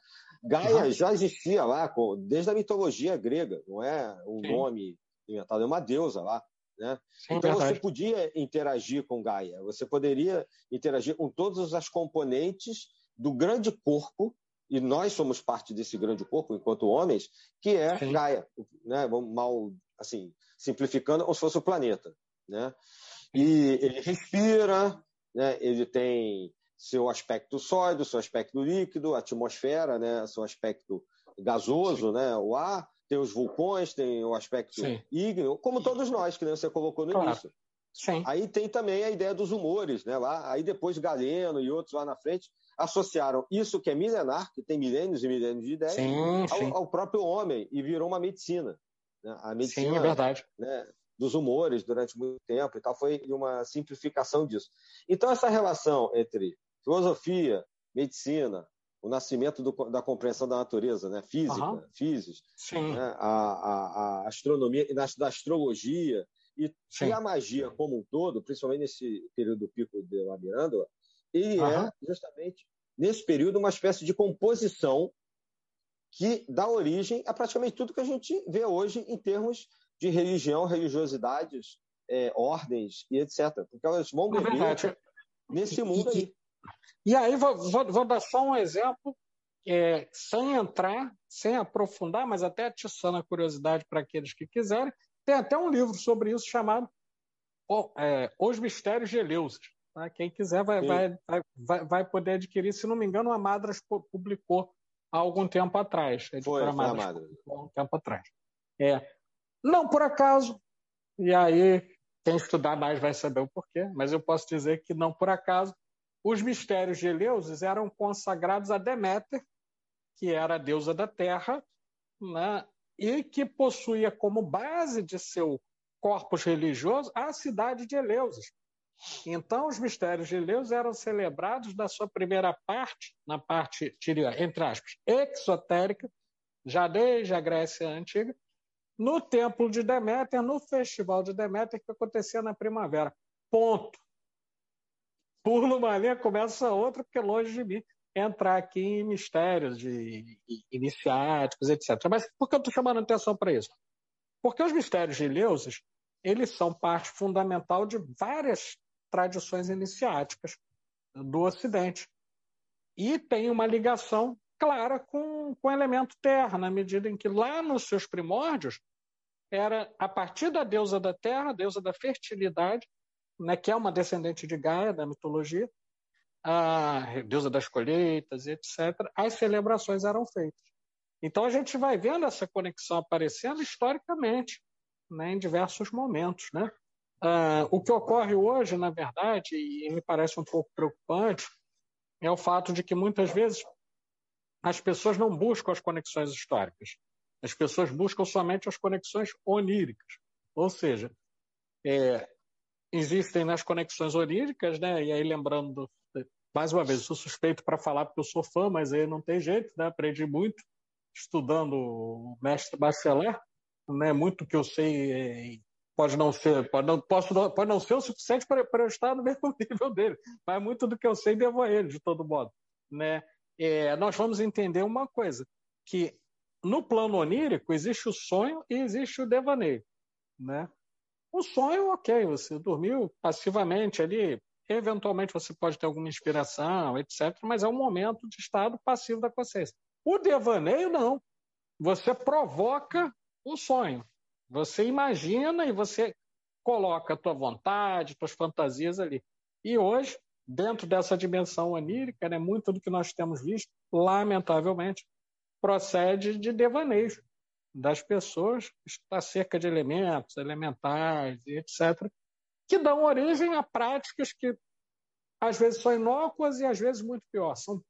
Gaia já existia lá, desde a mitologia grega, não é um Sim. nome inventado, é uma deusa lá. Né? Sim, então verdade. você podia interagir com Gaia, você poderia interagir com todas as componentes do grande corpo, e nós somos parte desse grande corpo enquanto homens, que é Sim. Gaia, né? mal assim simplificando, como se fosse o planeta, né? E ele respira, né? Ele tem seu aspecto sólido, seu aspecto líquido, atmosfera, né? Seu aspecto gasoso, Sim. né? O ar tem os vulcões, tem o aspecto Sim. ígneo, como todos nós, que você colocou no claro. início. Sim. Aí tem também a ideia dos humores, né? Lá, aí depois Galeno e outros lá na frente associaram isso que é milenar, que tem milênios e milênios de ideias. Ao, ao, próprio homem e virou uma medicina. Né? A medicina sim, é verdade. Né, dos humores durante muito tempo e tal foi uma simplificação disso. Então essa relação entre filosofia, medicina, o nascimento do, da compreensão da natureza, né? física, uhum. física, né? a, a, a, astronomia, da astrologia e, e, a magia como um todo, principalmente nesse período do pico de La Miranda, ele uhum. é justamente nesse período uma espécie de composição que dá origem a praticamente tudo que a gente vê hoje em termos de religião, religiosidades, é, ordens e etc. Porque elas vão é beber nesse mundo aí. E aí, vou, vou, vou dar só um exemplo, é, sem entrar, sem aprofundar, mas até atiçando a curiosidade para aqueles que quiserem. Tem até um livro sobre isso chamado é, Os Mistérios de Eleusis. Tá? Quem quiser vai, vai, vai, vai, poder adquirir. Se não me engano, a Madras publicou há algum tempo atrás. A foi, foi Madras, a Madras. Há um tempo atrás. É. Não por acaso, e aí quem estudar mais vai saber o porquê, mas eu posso dizer que não por acaso, os mistérios de Eleusis eram consagrados a Deméter, que era a deusa da terra, né? e que possuía como base de seu corpus religioso a cidade de Eleusis. Então, os mistérios de Eleusis eram celebrados na sua primeira parte, na parte, entre aspas, exotérica, já desde a Grécia Antiga, no templo de Deméter, no festival de Deméter, que acontecia na primavera. Ponto pulo uma linha, começa outra, porque longe de mim entrar aqui em mistérios de iniciáticos, etc. Mas por que eu estou chamando atenção para isso? Porque os mistérios de Eleusis, eles são parte fundamental de várias tradições iniciáticas do Ocidente. E tem uma ligação clara com, com o elemento terra, na medida em que lá nos seus primórdios era a partir da deusa da terra, deusa da fertilidade, né, que é uma descendente de Gaia, da mitologia, a deusa das colheitas, etc., as celebrações eram feitas. Então a gente vai vendo essa conexão aparecendo historicamente, né, em diversos momentos. Né? Ah, o que ocorre hoje, na verdade, e me parece um pouco preocupante, é o fato de que muitas vezes as pessoas não buscam as conexões históricas. As pessoas buscam somente as conexões oníricas. Ou seja, é, existem nas conexões oníricas, né? E aí lembrando mais uma vez, sou suspeito para falar porque eu sou fã, mas aí não tem jeito, né? Aprendi muito estudando o mestre Bacelar, né? Muito que eu sei é, pode não ser, pode não, posso, pode não ser o suficiente para, para eu estar no mesmo nível dele, mas muito do que eu sei devo a ele, de todo modo, né? É, nós vamos entender uma coisa, que no plano onírico existe o sonho e existe o devaneio, né? O sonho, ok, você dormiu passivamente ali, eventualmente você pode ter alguma inspiração, etc., mas é um momento de estado passivo da consciência. O devaneio, não. Você provoca o sonho. Você imagina e você coloca a tua vontade, tuas fantasias ali. E hoje, dentro dessa dimensão onírica, né, muito do que nós temos visto, lamentavelmente, procede de devaneios das pessoas acerca de elementos, elementares, etc., que dão origem a práticas que às vezes são inócuas e às vezes muito piores. São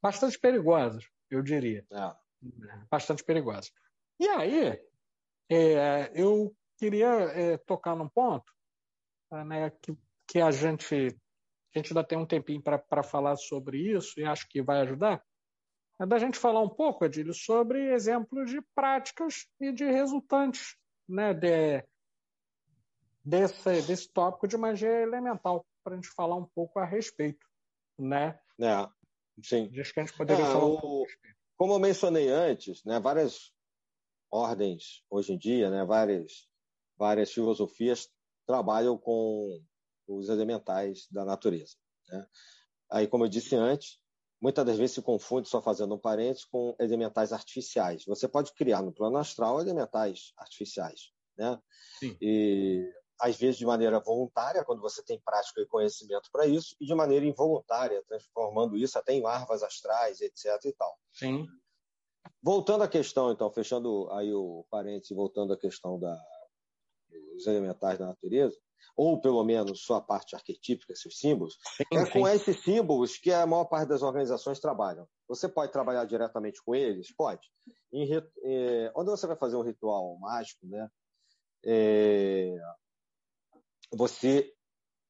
bastante perigosas, eu diria. É. Bastante perigosas. E aí, é, eu queria é, tocar num ponto né, que, que a gente a gente ainda tem um tempinho para falar sobre isso e acho que vai ajudar, é da gente falar um pouco, Adílio, sobre exemplos de práticas e de resultantes né, de, desse, desse tópico de magia elemental, para a gente falar um pouco a respeito. Né? É, sim. Acho que a gente poderia é, falar um pouco Como eu mencionei antes, né, várias ordens hoje em dia, né, várias, várias filosofias trabalham com os elementais da natureza. Né? Aí, como eu disse antes, muitas das vezes se confunde, só fazendo um parênteses, com elementais artificiais. Você pode criar no plano astral elementais artificiais, né? Sim. E às vezes de maneira voluntária, quando você tem prática e conhecimento para isso, e de maneira involuntária, transformando isso até em larvas astrais, etc. e tal. Sim. Voltando à questão, então, fechando aí o parênteses, voltando à questão da, dos elementais da natureza, ou pelo menos sua parte arquetípica, seus símbolos, sim, é com esses símbolos que a maior parte das organizações trabalham. Você pode trabalhar diretamente com eles? Pode. Em, é, onde você vai fazer um ritual mágico, né? É, você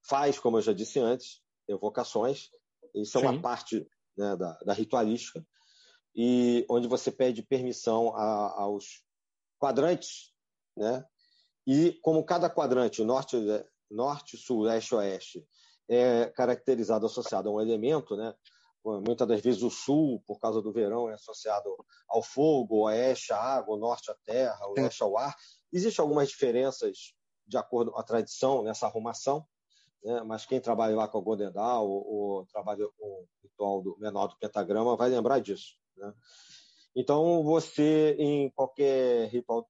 faz, como eu já disse antes, evocações, isso é uma parte né, da, da, ritualística, e onde você pede permissão a, aos quadrantes, né? E como cada quadrante, norte, norte, sul, leste, oeste, é caracterizado, associado a um elemento, né? Muitas das vezes o sul, por causa do verão, é associado ao fogo, o oeste à água, o norte à terra, o leste ao ar. Existem algumas diferenças de acordo com a tradição nessa arrumação, né? mas quem trabalha lá com o Godendal ou, ou, trabalha com o ritual do menor do pentagrama vai lembrar disso. Né? Então, você, em qualquer ritual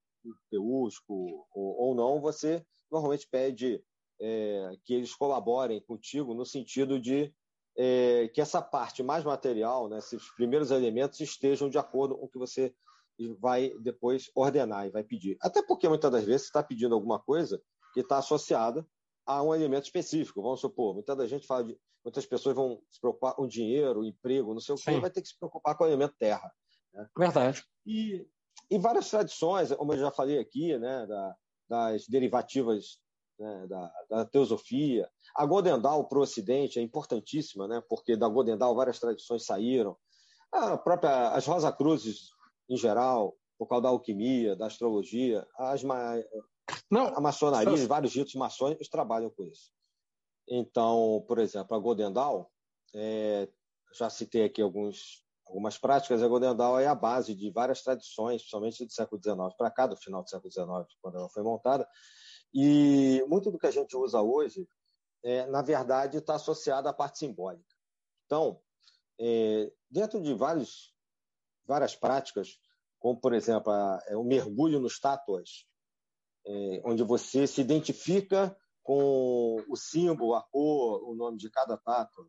teúsco ou, ou não, você normalmente pede é, que eles colaborem contigo no sentido de é, que essa parte mais material, né, esses primeiros elementos estejam de acordo com o que você vai depois ordenar e vai pedir. Até porque muitas das vezes você está pedindo alguma coisa que está associada a um elemento específico. Vamos supor, muita da gente fala de, muitas pessoas vão se preocupar com dinheiro, emprego, não sei o que, vai ter que se preocupar com o elemento terra. Né? Verdade. E, e várias tradições, como eu já falei aqui, né, da, das derivativas né, da, da, teosofia. A Godendal para o Ocidente é importantíssima, né, porque da Godendal várias tradições saíram. A própria, as Rosa Cruzes, em geral, por causa da alquimia, da astrologia, as, Não, a maçonaria, só... vários ritos maçônicos trabalham com isso. Então, por exemplo, a Godendal, é, já citei aqui alguns, algumas práticas, a Godendal é a base de várias tradições, principalmente do século XIX para cá, do final do século XIX, quando ela foi montada, e muito do que a gente usa hoje, é, na verdade, está associado à parte simbólica. Então, é, dentro de vários, várias práticas, como, por exemplo, a, é, o mergulho nos tátuas, é, onde você se identifica com o símbolo, a cor, o nome de cada tátua.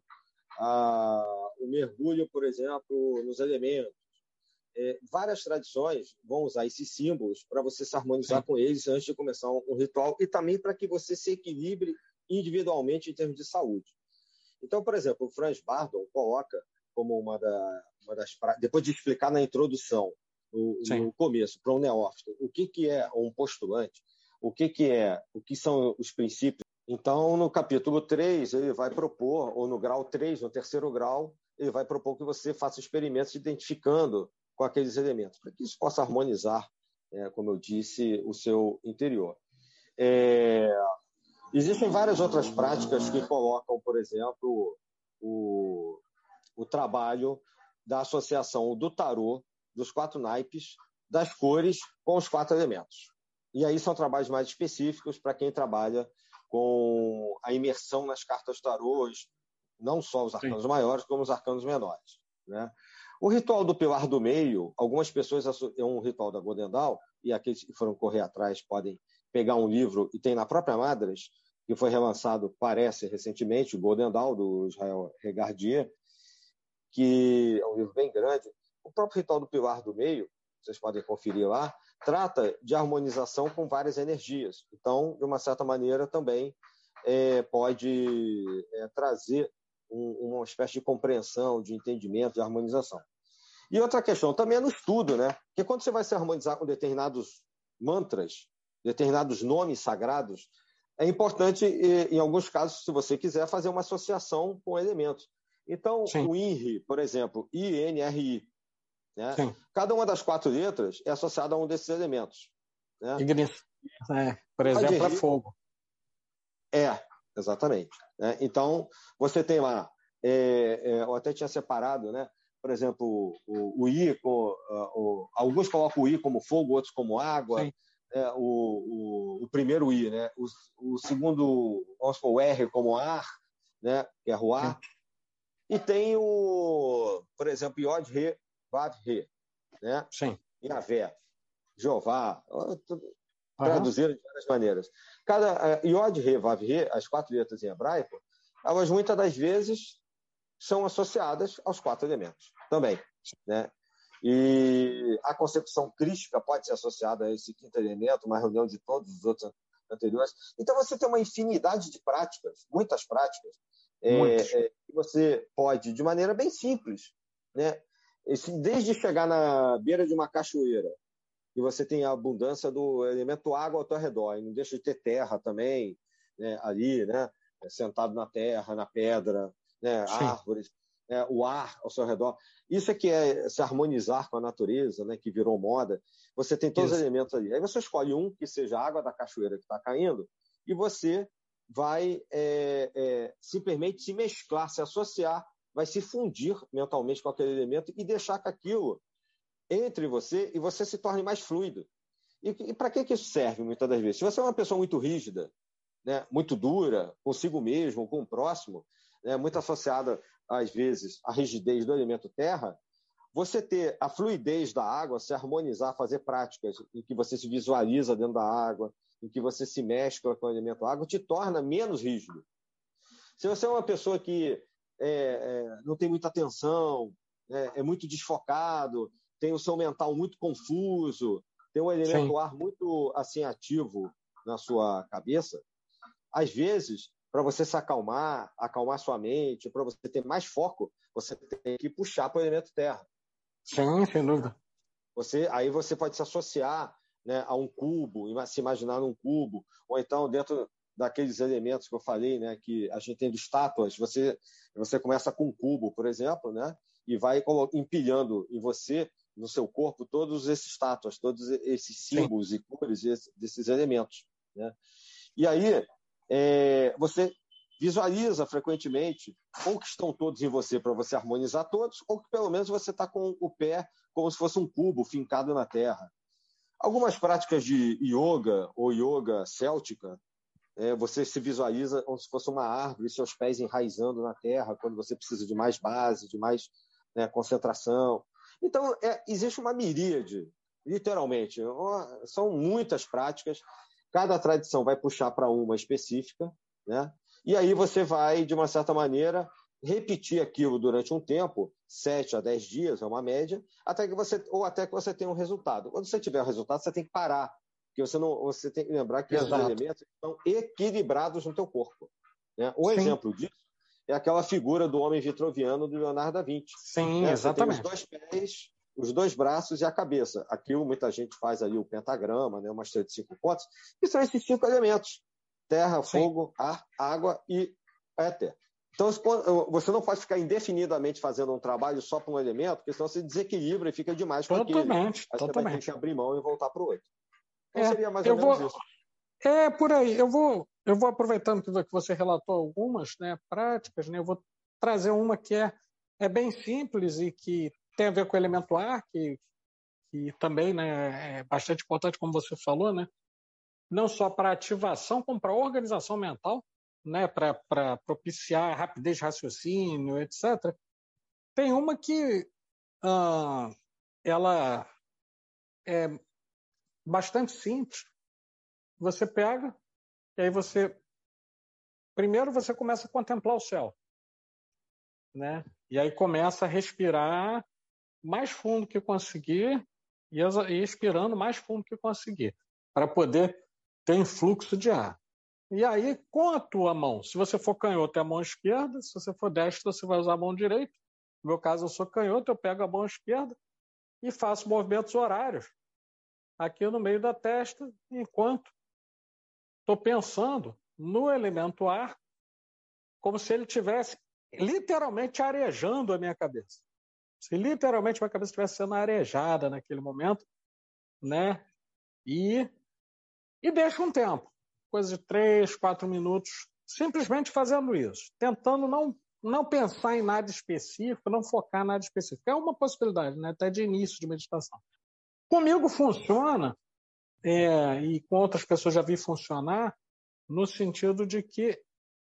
O mergulho, por exemplo, nos elementos, é, várias tradições vão usar esses símbolos para você se harmonizar Sim. com eles antes de começar um, um ritual e também para que você se equilibre individualmente em termos de saúde. Então, por exemplo, o Franz Bardon coloca como uma, da, uma das depois de explicar na introdução, no, no começo, para um neófito, o que, que é um postulante, o que, que é, o que são os princípios Então, no capítulo 3, ele vai propor, ou no grau 3, no terceiro grau, ele vai propor que você faça experimentos identificando com aqueles elementos, para que isso possa harmonizar, é, como eu disse, o seu interior. É... Existem várias outras práticas que colocam, por exemplo, o, o trabalho da associação do tarô, dos quatro naipes, das cores com os quatro elementos. E aí são trabalhos mais específicos para quem trabalha com a imersão nas cartas tarôs, não só os arcanos Sim. maiores, como os arcanos menores. Né? O ritual do pilar do meio, algumas pessoas é um ritual da Golden Dawn, e aqueles que foram correr atrás podem pegar um livro, e tem na própria Madras, que foi relançado, parece, recentemente, o Golden Dawn, do Israel Regardier, que é um livro bem grande. O próprio ritual do pilar do meio, vocês podem conferir lá, trata de harmonização com várias energias. Então, de uma certa maneira, também é, pode é, trazer um, uma espécie de compreensão, de entendimento, de harmonização. E outra questão também é no estudo, né? Porque quando você vai se harmonizar com determinados mantras, determinados nomes sagrados, é importante, em alguns casos, se você quiser, fazer uma associação com elementos. Então, Sim. o INRI, por exemplo, INRI, né? cada uma das quatro letras é associada a um desses elementos. Né? É, por exemplo, é fogo. É, exatamente. Né? Então, você tem lá, é, é, eu até tinha separado, né? por exemplo, o, o I, com, uh, o, alguns colocam o I como fogo, outros como água. É, o, o, o, primeiro I, né? O, o segundo, vamos supor, o R como ar, né? que é ruar. E tem o, por exemplo, Yod, Re, Vav, Re. Né? Sim. Yavé, Jeová, traduziram de várias maneiras. Cada uh, Yod, Re, Vav, Re, as quatro letras em hebraico, elas muitas das vezes são associadas aos quatro elementos também. Né? E a concepção crística pode ser associada a esse quinto elemento, uma reunião de todos os outros anteriores. Então, você tem uma infinidade de práticas, muitas práticas, é, é, que você pode, de maneira bem simples, né? Esse, desde chegar na beira de uma cachoeira, e você tem a abundância do elemento água ao teu redor, e não deixa de ter terra também, né, ali, né, sentado na terra, na pedra, né, árvores, né, o ar ao seu redor. Isso é que é se harmonizar com a natureza, né, que virou moda. Você tem todos Isso. os elementos ali. Aí você escolhe um que seja a água da cachoeira que está caindo, e você vai é, é, simplesmente se mesclar, se associar, vai se fundir mentalmente com aquele elemento e deixar que aquilo entre você e você se torne mais fluido. E, e para que, que isso serve muitas das vezes? Se você é uma pessoa muito rígida, né, muito dura consigo mesmo, com o próximo, né, muito associada, às vezes, à rigidez do elemento terra, você ter a fluidez da água, se harmonizar, fazer práticas em que você se visualiza dentro da água, em que você se mescla com o elemento água, te torna menos rígido. Se você é uma pessoa que é, é, não tem muita atenção, é, é, muito desfocado, tem o seu mental muito confuso, tem um elemento Sim. ar muito assim ativo na sua cabeça, às vezes para você se acalmar, acalmar sua mente, para você ter mais foco, você tem que puxar para o elemento terra. Sim, sem dúvida. Você, aí você pode se associar né, a um cubo, se imaginar num cubo, ou então dentro daqueles elementos que eu falei, né, que a gente tem de estátuas, você, você começa com um cubo, por exemplo, né, e vai empilhando em você, no seu corpo, todos esses estátuas, todos esses símbolos Sim. e cores desses elementos. Né? E aí, é, você visualiza frequentemente, ou que estão todos em você para você harmonizar todos, ou que pelo menos você está com o pé como se fosse um cubo fincado na terra. Algumas práticas de yoga ou yoga céltica, é, você se visualiza como se fosse uma árvore, seus pés enraizando na terra, quando você precisa de mais base, de mais né, concentração. Então, é, existe uma miríade, literalmente. São muitas práticas Cada tradição vai puxar para uma específica, né? E aí você vai, de uma certa maneira, repetir aquilo durante um tempo, 7 a 10 dias, é uma média, até que você, ou até que você tenha um resultado. Quando você tiver o resultado, você tem que parar, porque você, não, você tem que lembrar que Exato. esses elementos estão equilibrados no teu corpo. Né? Um Sim. exemplo disso é aquela figura do homem vitroviano do Leonardo da Vinci. Sim, né? exatamente. Você tem os dois pés os dois braços e a cabeça. Aquilo muita gente faz ali o pentagrama, né, uma estrela de cinco pontos, que são esses cinco elementos. terra, Sim. fogo, ar, água e éter. Então, você não pode ficar indefinidamente fazendo um trabalho só para um elemento, porque senão você desequilibra e fica demais aquele. Totalmente, Aí totalmente. Você vai ter que abrir mão e voltar para o outro. Então, é, seria mais ou menos vou, isso. É, por aí. Eu vou, eu vou aproveitando que você relatou algumas né, práticas, né, eu vou trazer uma que é, é bem simples e que tem a ver com o elemento ar, que, que também né, é bastante importante, como você falou, né? não só para ativação, como para organização mental né, para propiciar rapidez de raciocínio, etc. Tem uma que ah, ela é bastante simples. Você pega e aí você primeiro você começa a contemplar o céu, né? E aí começa a respirar mais fundo que conseguir e expirando mais fundo que conseguir para poder ter influxo de ar. E aí, com a tua mão, se você for canhoto, é a mão esquerda, se você for destro, você vai usar a mão direita. No meu caso, eu sou canhoto, eu pego a mão esquerda e faço movimentos horários aqui no meio da testa, enquanto estou pensando no elemento ar, como se ele tivesse literalmente arejando a minha cabeça. Se literalmente minha cabeça estivesse sendo arejada naquele momento, né? E, e deixa um tempo coisa de três, quatro minutos, simplesmente fazendo isso, tentando não, não pensar em nada específico, não focar em nada específico. É uma possibilidade, né? até de início de meditação. Comigo funciona, é, e com outras pessoas já vi funcionar, no sentido de que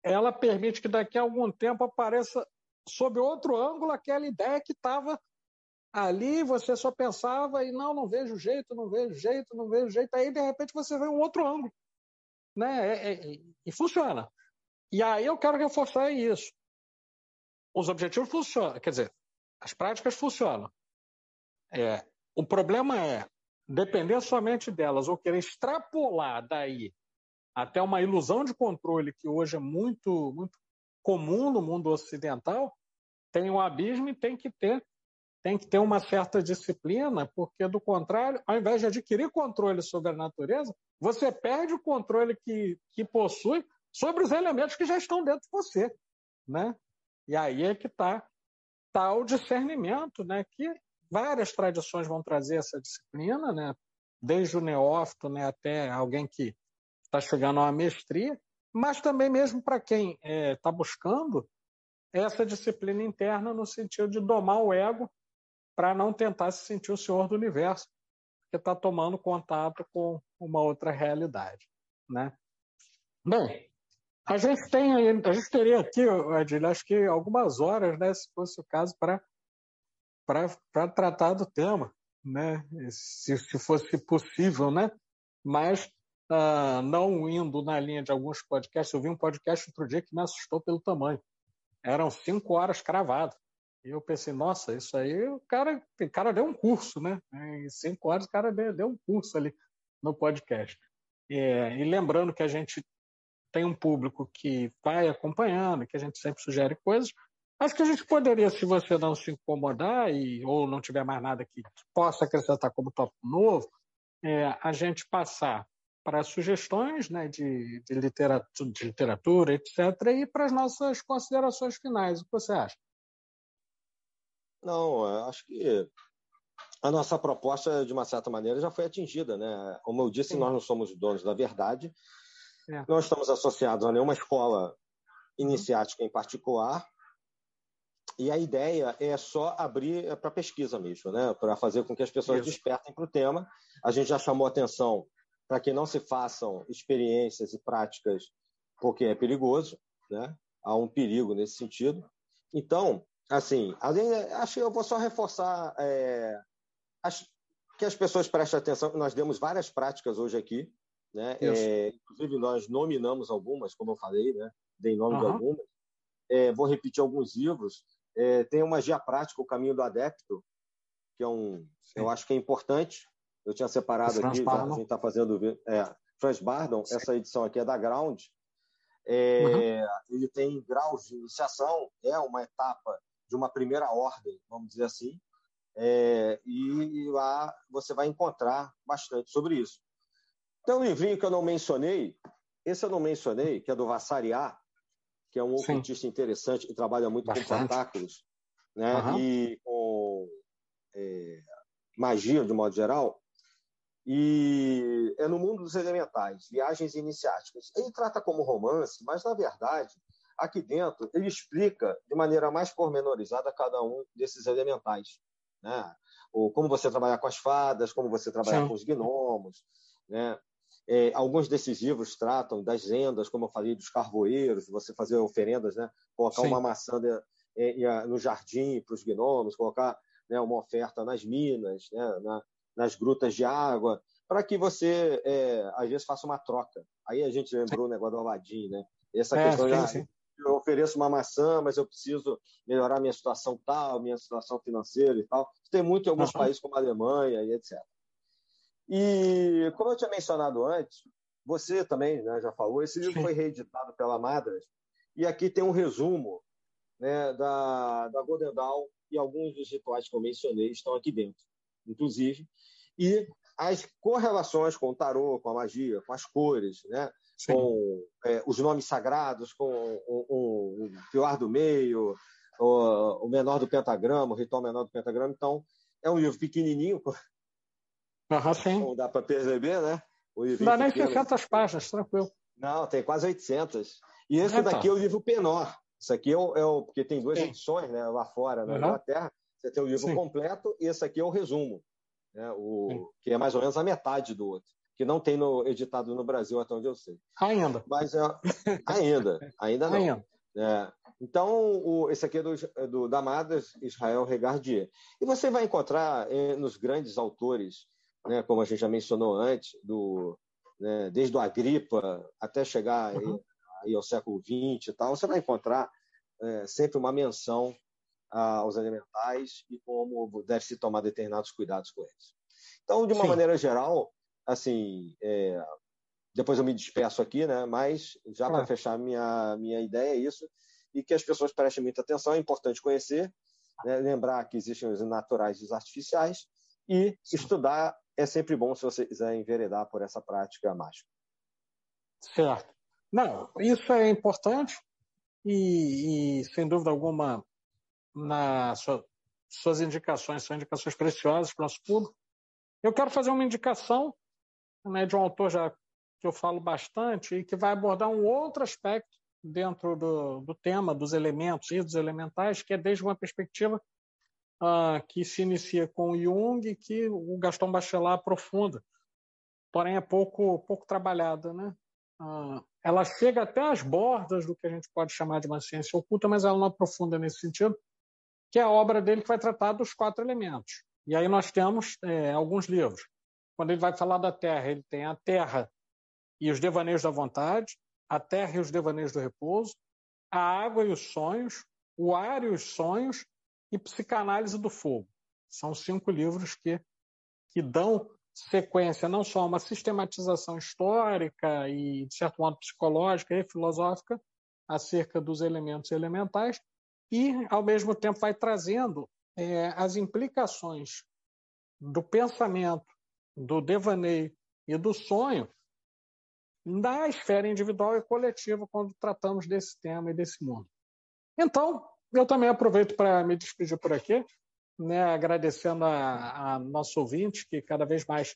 ela permite que daqui a algum tempo apareça sob outro ângulo aquela ideia que estava ali, você só pensava e não, não vejo jeito, não vejo jeito, não vejo jeito, aí de repente você vê um outro ângulo né? É, é, e funciona. E aí eu quero reforçar isso. Os objetivos funcionam, quer dizer, as práticas funcionam. É, o problema é depender somente delas ou querer extrapolar daí até uma ilusão de controle que hoje é muito, muito comum no mundo ocidental, tem um abismo e tem que ter tem que ter uma certa disciplina, porque do contrário, ao invés de adquirir controle sobre a natureza, você perde o controle que, que possui sobre os elementos que já estão dentro de você, né? E aí é que está tá o discernimento, né? Que várias tradições vão trazer essa disciplina, né? Desde o neófito, né, até alguém que está chegando a uma mestria, mas também mesmo para quem está é, tá buscando essa disciplina interna no sentido de domar o ego para não tentar se sentir o senhor do universo, porque está tomando contato com uma outra realidade, né? Bem, a gente tem, a gente teria aqui, Adilho, acho que algumas horas, né, se fosse o caso, para para tratar do tema, né? Se, se fosse possível, né? Mas uh, não indo na linha de alguns podcasts, eu vi um podcast outro dia que me assustou pelo tamanho. Eram cinco horas cravado. E eu pensei, nossa, isso aí o cara, o cara deu um curso, né? Em cinco horas o cara deu, deu um curso ali no podcast. É, e lembrando que a gente tem um público que vai acompanhando, que a gente sempre sugere coisas, acho que a gente poderia, se você não se incomodar e, ou não tiver mais nada que possa acrescentar como tópico novo, é, a gente passar para sugestões né, de, de, literatura, de literatura, etc., e para as nossas considerações finais. O que você acha? Não, acho que a nossa proposta, de uma certa maneira, já foi atingida. Né? Como eu disse, Sim. nós não somos donos da verdade, é. não estamos associados a nenhuma escola iniciática em particular, e a ideia é só abrir é para pesquisa mesmo, né? para fazer com que as pessoas Isso. despertem para o tema. A gente já chamou atenção para que não se façam experiências e práticas porque é perigoso, né? há um perigo nesse sentido. Então, Assim, além, acho que eu vou só reforçar é, acho que as pessoas prestem atenção. Nós demos várias práticas hoje aqui, né? É, inclusive nós nominamos algumas, como eu falei, né? Dei nome uhum. de algumas. É, vou repetir alguns livros. É, tem uma guia prática, O Caminho do Adepto, que é um, Sim. eu acho que é importante. Eu tinha separado aqui, já, a gente está fazendo. É, Franz Bardon, Sim. essa edição aqui é da Ground. É, uhum. Ele tem graus de iniciação, é uma etapa de uma primeira ordem, vamos dizer assim, é, e lá você vai encontrar bastante sobre isso. Tem um livrinho que eu não mencionei, esse eu não mencionei, que é do Vassariá, que é um ocultista interessante e trabalha muito Bastante. com tentáculos, né? Uhum. E com é, magia, de modo geral. E é no mundo dos elementais, viagens iniciáticas. Ele trata como romance, mas na verdade, aqui dentro, ele explica de maneira mais pormenorizada cada um desses elementais. Né? Ou como você trabalhar com as fadas, como você trabalhar Sim. com os gnomos, né? É, alguns desses livros tratam das lendas, como eu falei, dos carvoeiros, você fazer oferendas, né? colocar Sim. uma maçã de, é, no jardim para os gnomos, colocar né, uma oferta nas minas, né, na, nas grutas de água, para que você, é, às vezes, faça uma troca. Aí a gente lembrou o negócio do Aladim, né? Essa é, questão sim, de, eu ofereço uma maçã, mas eu preciso melhorar minha situação tal, minha situação financeira e tal. Tem muito em alguns uhum. países como a Alemanha e etc. E, como eu tinha mencionado antes, você também né, já falou, esse livro foi reeditado pela Madras, e aqui tem um resumo né, da, da Golden Dawn e alguns dos rituais que eu mencionei estão aqui dentro, inclusive, e as correlações com o tarô, com a magia, com as cores, né, com é, os nomes sagrados, com o, o, o pilar do meio, o, o menor do pentagrama, o ritual menor do pentagrama. Então, é um livro pequenininho, Uhum. Não dá para perceber, né? Não dá nem 600 páginas, tranquilo. Não, tem quase 800. E esse é, daqui é o livro Penor. Isso aqui é o, é o porque tem duas sim. edições né, lá fora, na uhum. Inglaterra. Você tem o livro sim. completo e esse aqui é o resumo, né, o, que é mais ou menos a metade do outro, que não tem no, editado no Brasil, até onde eu sei. Ainda. Mas é, ainda, ainda não. Ainda. É, então, o, esse aqui é do, é do Damadas Israel Regardier. E você vai encontrar eh, nos grandes autores né, como a gente já mencionou antes, do, né, desde o Agripa até chegar uhum. aí, aí ao século XX e tal, você vai encontrar é, sempre uma menção aos elementais e como deve se tomar determinados cuidados com eles. Então, de uma Sim. maneira geral, assim, é, depois eu me despeço aqui, né? Mas já para fechar minha minha ideia é isso e que as pessoas prestem muita atenção. É importante conhecer, né, lembrar que existem os naturais e os artificiais e estudar é sempre bom se você quiser enveredar por essa prática mágica. Certo. Não, isso é importante e, e sem dúvida alguma, nas sua, suas indicações são indicações preciosas para o nosso público. Eu quero fazer uma indicação né, de um autor já que eu falo bastante e que vai abordar um outro aspecto dentro do, do tema dos elementos e dos elementais, que é desde uma perspectiva uh, que se inicia com Jung que o Gaston Bachelard aprofunda, porém é pouco, pouco trabalhada. Né? Uh, ela chega até as bordas do que a gente pode chamar de uma ciência oculta, mas ela não aprofunda nesse sentido, que é a obra dele que vai tratar dos quatro elementos. E aí nós temos é, alguns livros. Quando ele vai falar da Terra, ele tem a Terra e os devaneios da vontade, a Terra e os devaneios do repouso, a água e os sonhos, o ar e os sonhos, e Psicanálise do Fogo. São cinco livros que, que dão sequência não só a uma sistematização histórica e, de certo modo, psicológica e filosófica acerca dos elementos elementais e, ao mesmo tempo, vai trazendo é, as implicações do pensamento, do devaneio e do sonho na esfera individual e coletiva quando tratamos desse tema e desse mundo. Então, eu também aproveito para me despedir por aqui, né, agradecendo a, a, nosso ouvinte, que cada vez mais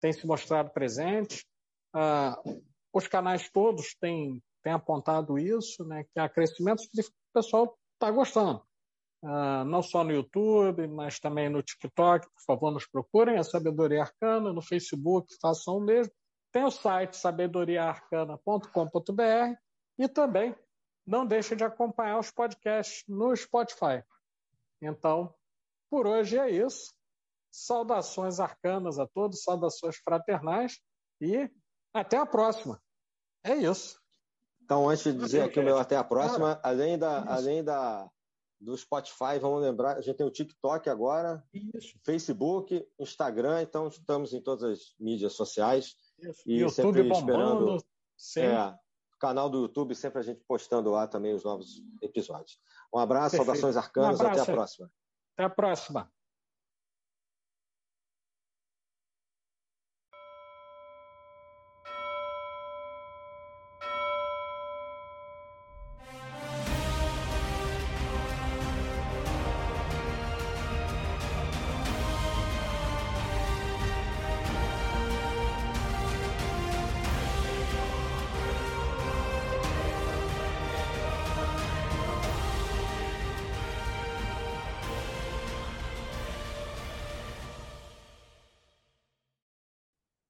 tem se mostrado presente. Uh, os canais todos têm, têm apontado isso, né, que há crescimento que o pessoal está gostando. Uh, não só no YouTube, mas também no TikTok, por favor, nos procurem, a Sabedoria Arcana, no Facebook, façam o mesmo. Tem o site sabedoriaarcana.com.br e também não deixe de acompanhar os podcasts no Spotify. Então, por hoje é isso. Saudações arcanas a todos, saudações fraternais e até a próxima. É isso. Então, antes de dizer aqui o meu até a próxima, além da, além da do Spotify, vamos lembrar, a gente tem o TikTok agora, Isso. Facebook, Instagram, então estamos em todas as mídias sociais. Isso. E YouTube sempre bombando, esperando. É, canal do YouTube, sempre a gente postando lá também os novos episódios. Um abraço, Perfeito. saudações arcanas, um abraço. até a próxima. Até a próxima.